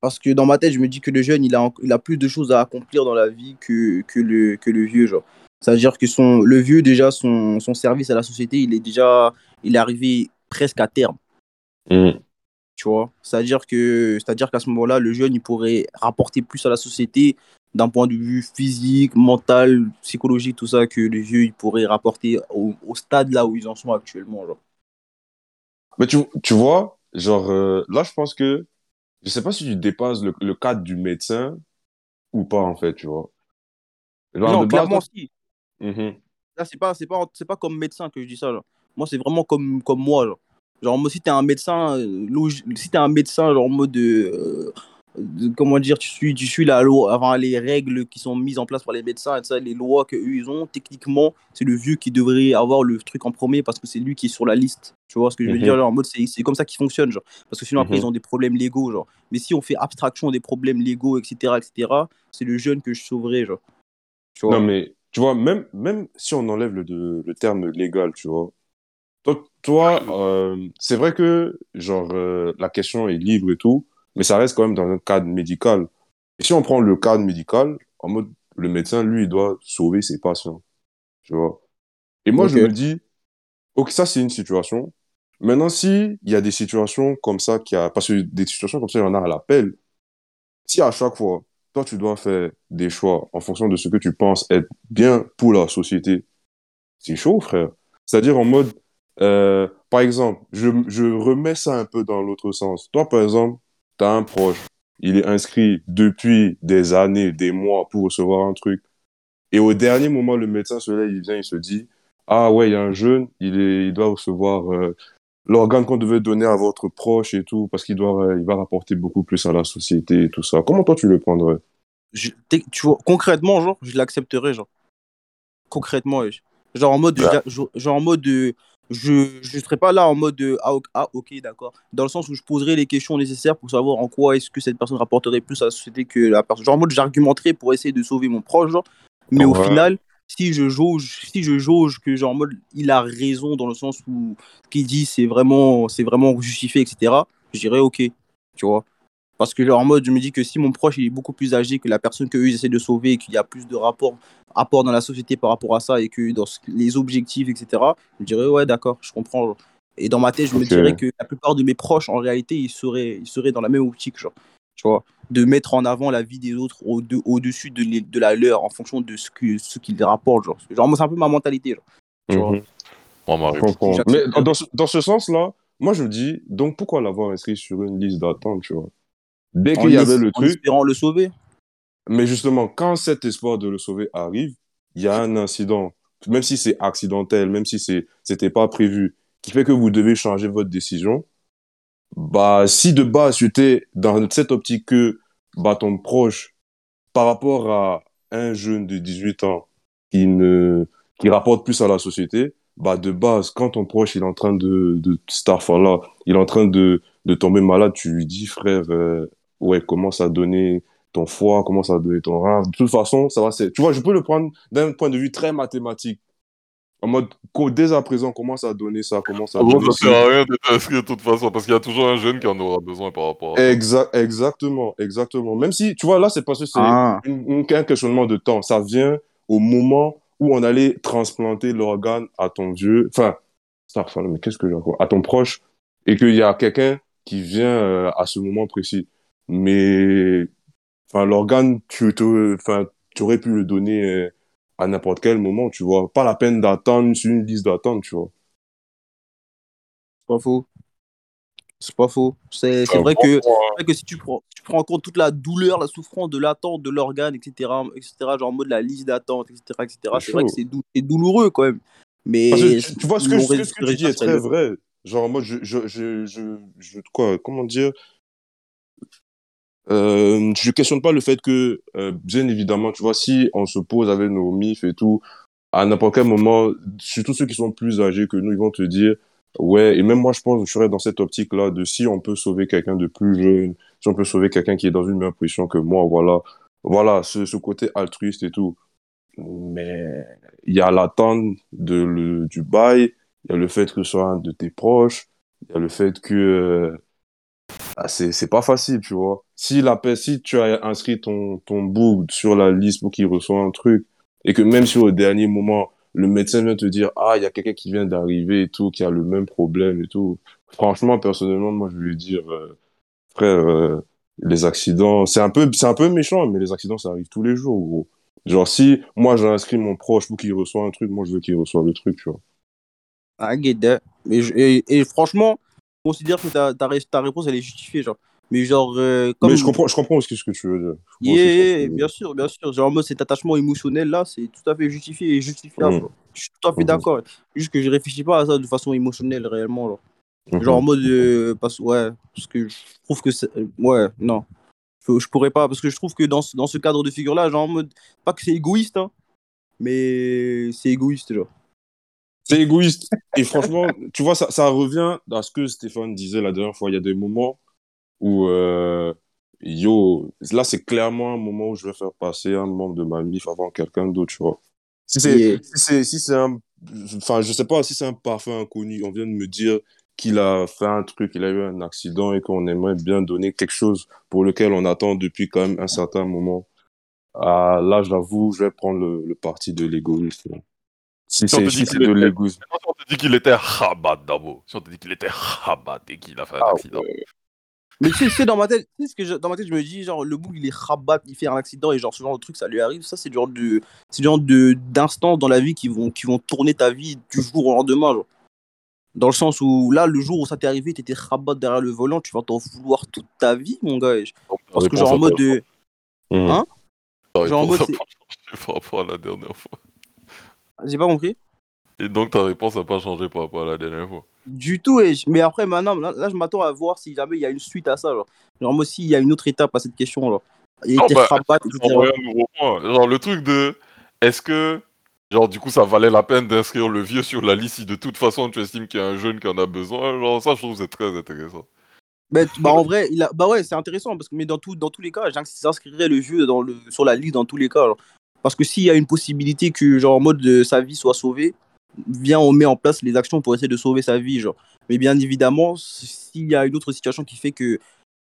Parce que dans ma tête, je me dis que le jeune, il a, il a plus de choses à accomplir dans la vie que, que, le, que le vieux. Genre. C'est-à-dire que son, le vieux, déjà, son, son service à la société, il est déjà il est arrivé presque à terme. Mhm. Tu vois? C'est-à-dire que c'est-à-dire qu'à ce moment-là, le jeune, il pourrait rapporter plus à la société d'un point de vue physique, mental, psychologique, tout ça, que le vieux, il pourrait rapporter au, au stade là où ils en sont actuellement. Genre. Mais tu, tu vois, genre, euh, là, je pense que, je sais pas si tu dépasses le, le cadre du médecin ou pas, en fait, tu vois. Genre, non, base, clairement, toi- si. Mhm. Là, c'est pas, c'est pas, c'est pas comme médecin que je dis ça. Genre. Moi, c'est vraiment comme, comme moi. Genre, genre moi, si t'es un médecin, euh, si t'es un médecin, genre en mode de, euh, de- comment dire, tu suis, tu suis la loi, avant les règles qui sont mises en place par les médecins et ça, les lois que eux ils ont. Techniquement, c'est le vieux qui devrait avoir le truc en premier parce que c'est lui qui est sur la liste. Tu vois ce que je veux Mhm. dire genre, en mode, c'est, c'est comme ça qu'ils fonctionnent, genre. Parce que sinon après Mhm. ils ont des problèmes légaux, genre. Mais si on fait abstraction des problèmes légaux, etc., etc., c'est le jeune que je sauverais, genre. Tu vois? Non, mais tu vois, même, même si on enlève le, de- le terme légal, tu vois, toi, toi euh, c'est vrai que, genre, euh, la question est libre et tout, mais ça reste quand même dans un cadre médical. Et si on prend le cadre médical, en mode, le médecin, lui, il doit sauver ses patients, tu vois. Et moi, je me dis, ok, ça, c'est une situation. Maintenant, si il y a des situations comme ça, qui a, parce que des situations comme ça, il y en a à l'appel, si à chaque fois, toi, tu dois faire des choix en fonction de ce que tu penses être bien pour la société, c'est chaud, frère. C'est-à-dire en mode, euh, par exemple, je, je remets ça un peu dans l'autre sens. Toi, par exemple, tu as un proche, il est inscrit depuis des années, des mois pour recevoir un truc. Et au dernier moment, le médecin se lève, il vient, il se dit, ah ouais, il y a un jeune, il, est, il doit recevoir euh, l'organe qu'on devait donner à votre proche et tout, parce qu'il doit, il va rapporter beaucoup plus à la société et tout ça. Comment toi, tu le prendrais? Je- tu vois, concrètement, genre, je l'accepterais, genre. Concrètement, genre en mode, Ouais. je- genre en mode, je, je serais pas là en mode, ah, ok, ah, ok, d'accord. Dans le sens où je poserais les questions nécessaires pour savoir en quoi est-ce que cette personne rapporterait plus à la société que la personne. Genre en mode, j'argumenterais pour essayer de sauver mon proche, genre. Mais au final, si je jauge, si je jauge que genre en mode, il a raison dans le sens où ce qu'il dit c'est vraiment, c'est vraiment justifié, etc. Je dirais ok, tu vois. Parce que genre, en mode, je me dis que si mon proche il est beaucoup plus âgé que la personne qu'eux ils essaient de sauver et qu'il y a plus de rapport, rapport dans la société par rapport à ça et que dans ce- les objectifs, etc., je dirais ouais, d'accord, je comprends. genre. Et dans ma tête, je me dirais que la plupart de mes proches, en réalité, ils seraient, ils seraient dans la même optique, genre, tu vois, de mettre en avant la vie des autres au- de- au-dessus de, les- de la leur en fonction de ce que- ce qu'ils rapportent. Genre, genre c'est un peu ma mentalité. Genre, tu vois? Mhm. Moi, Je comprends. Mais dans ce, dans ce sens-là, moi je dis, donc pourquoi l'avoir inscrit sur une liste d'attente, tu vois? Dès qu'il y avait le en truc, espérant le sauver. mais justement, quand cet espoir de le sauver arrive, il y a un incident, même si c'est accidentel, même si c'est c'était pas prévu, qui fait que vous devez changer votre décision. Bah, si de base tu étais dans cette optique que bah, ton proche, par rapport à un jeune de 18 ans qui ne qui rapporte plus à la société, bah de base, quand ton proche il est en train de, de là, il est en train de, de tomber malade, tu lui dis frère, euh, ouais, commence à donner ton foie, commence à donner ton rein. De toute façon, ça va. c'est- Tu vois, je peux le prendre d'un point de vue très mathématique. En mode, dès à présent, commence à donner ça, commence à donner ça sert à rien d'être inscrit de toute façon, parce qu'il y a toujours un jeune qui en aura besoin par rapport à ça. Exact, exactement, exactement. Même si, tu vois, là, c'est parce que c'est Ah. un questionnement de temps. Ça vient au moment où on allait transplanter l'organe à ton vieux, enfin, Starfall, mais qu'est-ce que j'ai encore? À ton proche, et qu'il y a quelqu'un qui vient euh, à ce moment précis. Mais, enfin, l'organe, tu, te- enfin, tu aurais pu le donner euh, à n'importe quel moment, tu vois. Pas la peine d'attendre sur une liste d'attente, tu vois. C'est pas faux. C'est pas faux. C'est vrai, que, c'est vrai que si tu prends, tu prends en compte toute la douleur, la souffrance de l'attente de l'organe, etc., etc., genre en mode la liste d'attente, etc., etc., C'est vrai que c'est dou- c'est douloureux quand même. Mais que tu, tu vois, ce que, ce que, ce résultat que tu dis est très vrai. Genre, moi, je, je, je, je, je- quoi, comment dire? Euh, je questionne pas le fait que, euh, bien évidemment, tu vois, si on se pose avec nos MIF et tout, à n'importe quel moment, surtout ceux qui sont plus âgés que nous, ils vont te dire, ouais, et même moi, je pense que je serais dans cette optique-là de si on peut sauver quelqu'un de plus jeune, si on peut sauver quelqu'un qui est dans une meilleure position que moi, voilà, voilà, ce, ce côté altruiste et tout. Mais il y a l'attente de, le, du bail, il y a le fait que ce soit un de tes proches, il y a le fait que, euh, c'est, c'est pas facile, tu vois. Si la si tu as inscrit ton, ton bout sur la liste pour qu'il reçoive un truc, et que même si au dernier moment, le médecin vient te dire, ah, il y a quelqu'un qui vient d'arriver et tout, qui a le même problème et tout. Franchement, personnellement, moi, je vais dire, euh, frère, euh, les accidents, c'est un peu, un peu méchant, mais les accidents, ça arrive tous les jours, gros. Genre, si moi, j'ai inscrit mon proche pour qu'il reçoive un truc, moi, je veux qu'il reçoive le truc, tu vois. Mais je- et, et franchement, considère que ta, ta, ré- ta réponse, elle est justifiée, genre. Mais genre, euh, comme... Mais je comprends, je comprends aussi ce que tu veux dire. Yeah, que veux dire. bien sûr, bien sûr. Genre, en mode, cet attachement émotionnel là, c'est tout à fait justifié et justifiable. Genre. Je suis tout à fait Mhm. d'accord. Juste que je réfléchis pas à ça de façon émotionnelle réellement. Genre, Mhm. genre en mode, euh, parce, ouais, parce que je trouve que c'est. euh, Ouais, non. Je, je pourrais pas, parce que je trouve que dans, ce- dans ce cadre de figure là, genre en mode. Pas que c'est égoïste, hein, mais c'est égoïste, genre. C'est égoïste. Et franchement, tu vois, ça, ça revient à ce que Stéphane disait la dernière fois. Il y a des moments où, euh, yo, là, c'est clairement un moment où je vais faire passer un membre de ma MIF avant quelqu'un d'autre, tu vois. Si c'est, Yeah. si c'est, si un, enfin, je sais pas si c'est un parfait inconnu, on vient de me dire qu'il a fait un truc, il a eu un accident et qu'on aimerait bien donner quelque chose pour lequel on attend depuis quand même un certain moment. Ah, là, j'avoue, je vais prendre le, le parti de l'égoïste. Si Si on c'est, te dit c'est qu'il de était- si on te dit qu'il était rabat d'abord, si on te dit qu'il était rabat et qu'il a fait un Ah, accident. Mais tu sais, dans ma tête, tu sais ce que je- dans ma tête, je me dis, genre, le bout, il est rabat, il fait un accident et genre, ce genre de truc, ça lui arrive. Ça, c'est le genre de, c'est genre dans la vie qui vont, qui vont tourner ta vie du jour au lendemain, genre. Dans le sens où, là, le jour où ça t'est arrivé, t'étais rabat derrière le volant, tu vas t'en vouloir toute ta vie, mon gars. Parce que, réponse genre, a en mode de. Hein? Genre en mode, changé par rapport à la dernière fois. J'ai pas compris. Et donc ta réponse n'a pas changé par rapport à la dernière fois. Du tout, et mais après, maintenant, là, là, je m'attends à voir si jamais il y a une suite à ça, genre. Genre, moi aussi, il y a une autre étape à cette question, genre. Il Non, était bah, point. Genre le truc de est-ce que genre du coup ça valait la peine d'inscrire le vieux sur la liste si de toute façon tu estimes qu'il y a un jeune qui en a besoin? Genre ça je trouve c'est très intéressant. Bah, bah, en vrai, il a... bah ouais, c'est intéressant parce que mais dans, tout, dans tous les cas, j'inscrirais le vieux dans le, sur la liste dans tous les cas. genre. Parce que s'il y a une possibilité que genre en mode de sa vie soit sauvée, viens on met en place les actions pour essayer de sauver sa vie, genre. Mais bien évidemment, s'il y a une autre situation qui fait que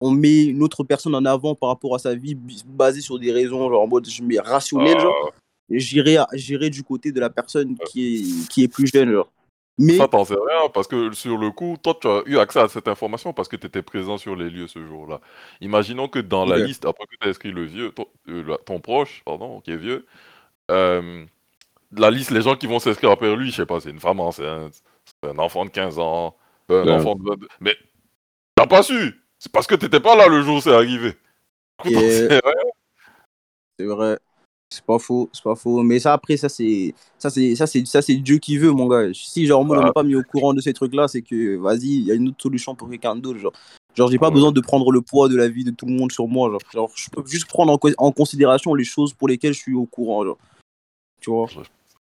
on met une autre personne en avant par rapport à sa vie basée sur des raisons genre en mode je mets rationnel, genre, j'irai j'irai du côté de la personne qui est qui est plus jeune, genre. Mais Ça t'en sais rien parce que sur le coup toi tu as eu accès à cette information parce que tu étais présent sur les lieux ce jour-là. Imaginons que dans la liste après que tu as inscrit le vieux ton, euh, ton proche pardon qui est vieux euh, la liste les gens qui vont s'inscrire après lui je sais pas c'est une femme enceinte c'est un enfant de 15 ans un Ouais. enfant de 22 mais t'as pas su c'est parce que t'étais pas là le jour où c'est arrivé. Et-. C'est vrai. C'est pas faux, c'est pas faux. Mais ça, après, ça, c'est ça c'est ça c'est ça c'est Dieu qui veut, mon gars. Si, genre, moi, on m'a pas mis au courant de ces trucs-là, c'est que, vas-y, il y a une autre solution pour quelqu'un d'autre, genre. Genre, j'ai pas Ouais. besoin de prendre le poids de la vie de tout le monde sur moi, genre. Genre, je peux juste prendre en, co- en considération les choses pour lesquelles je suis au courant, genre. Tu vois?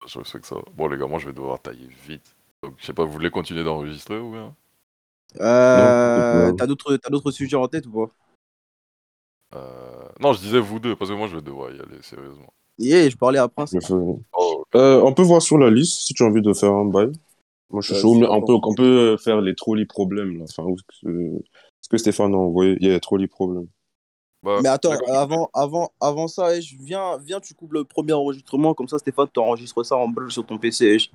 Je sais que ça. Bon, les gars, moi, je vais devoir tailler vite. Donc, je sais pas, vous voulez continuer d'enregistrer ou bien? Euh, T'as d'autres t'as d'autres sujets en tête ou pas? Euh, Non, je disais vous deux, parce que moi, je vais devoir y aller, sérieusement. Yeah, je parlais à Prince. Oh, Euh, on peut voir sur la liste si tu as envie de faire un bail. Moi, je suis chaud. mais on peut, on peut faire les trolley problèmes, là. Enfin, euh, ce que Stéphane a envoyé, il y a les trolley problèmes. bah, Mais attends, avant, avant, avant ça, eh, je viens, viens, tu coupes le premier enregistrement, comme ça Stéphane t'enregistres ça en bleu sur ton PC. eh.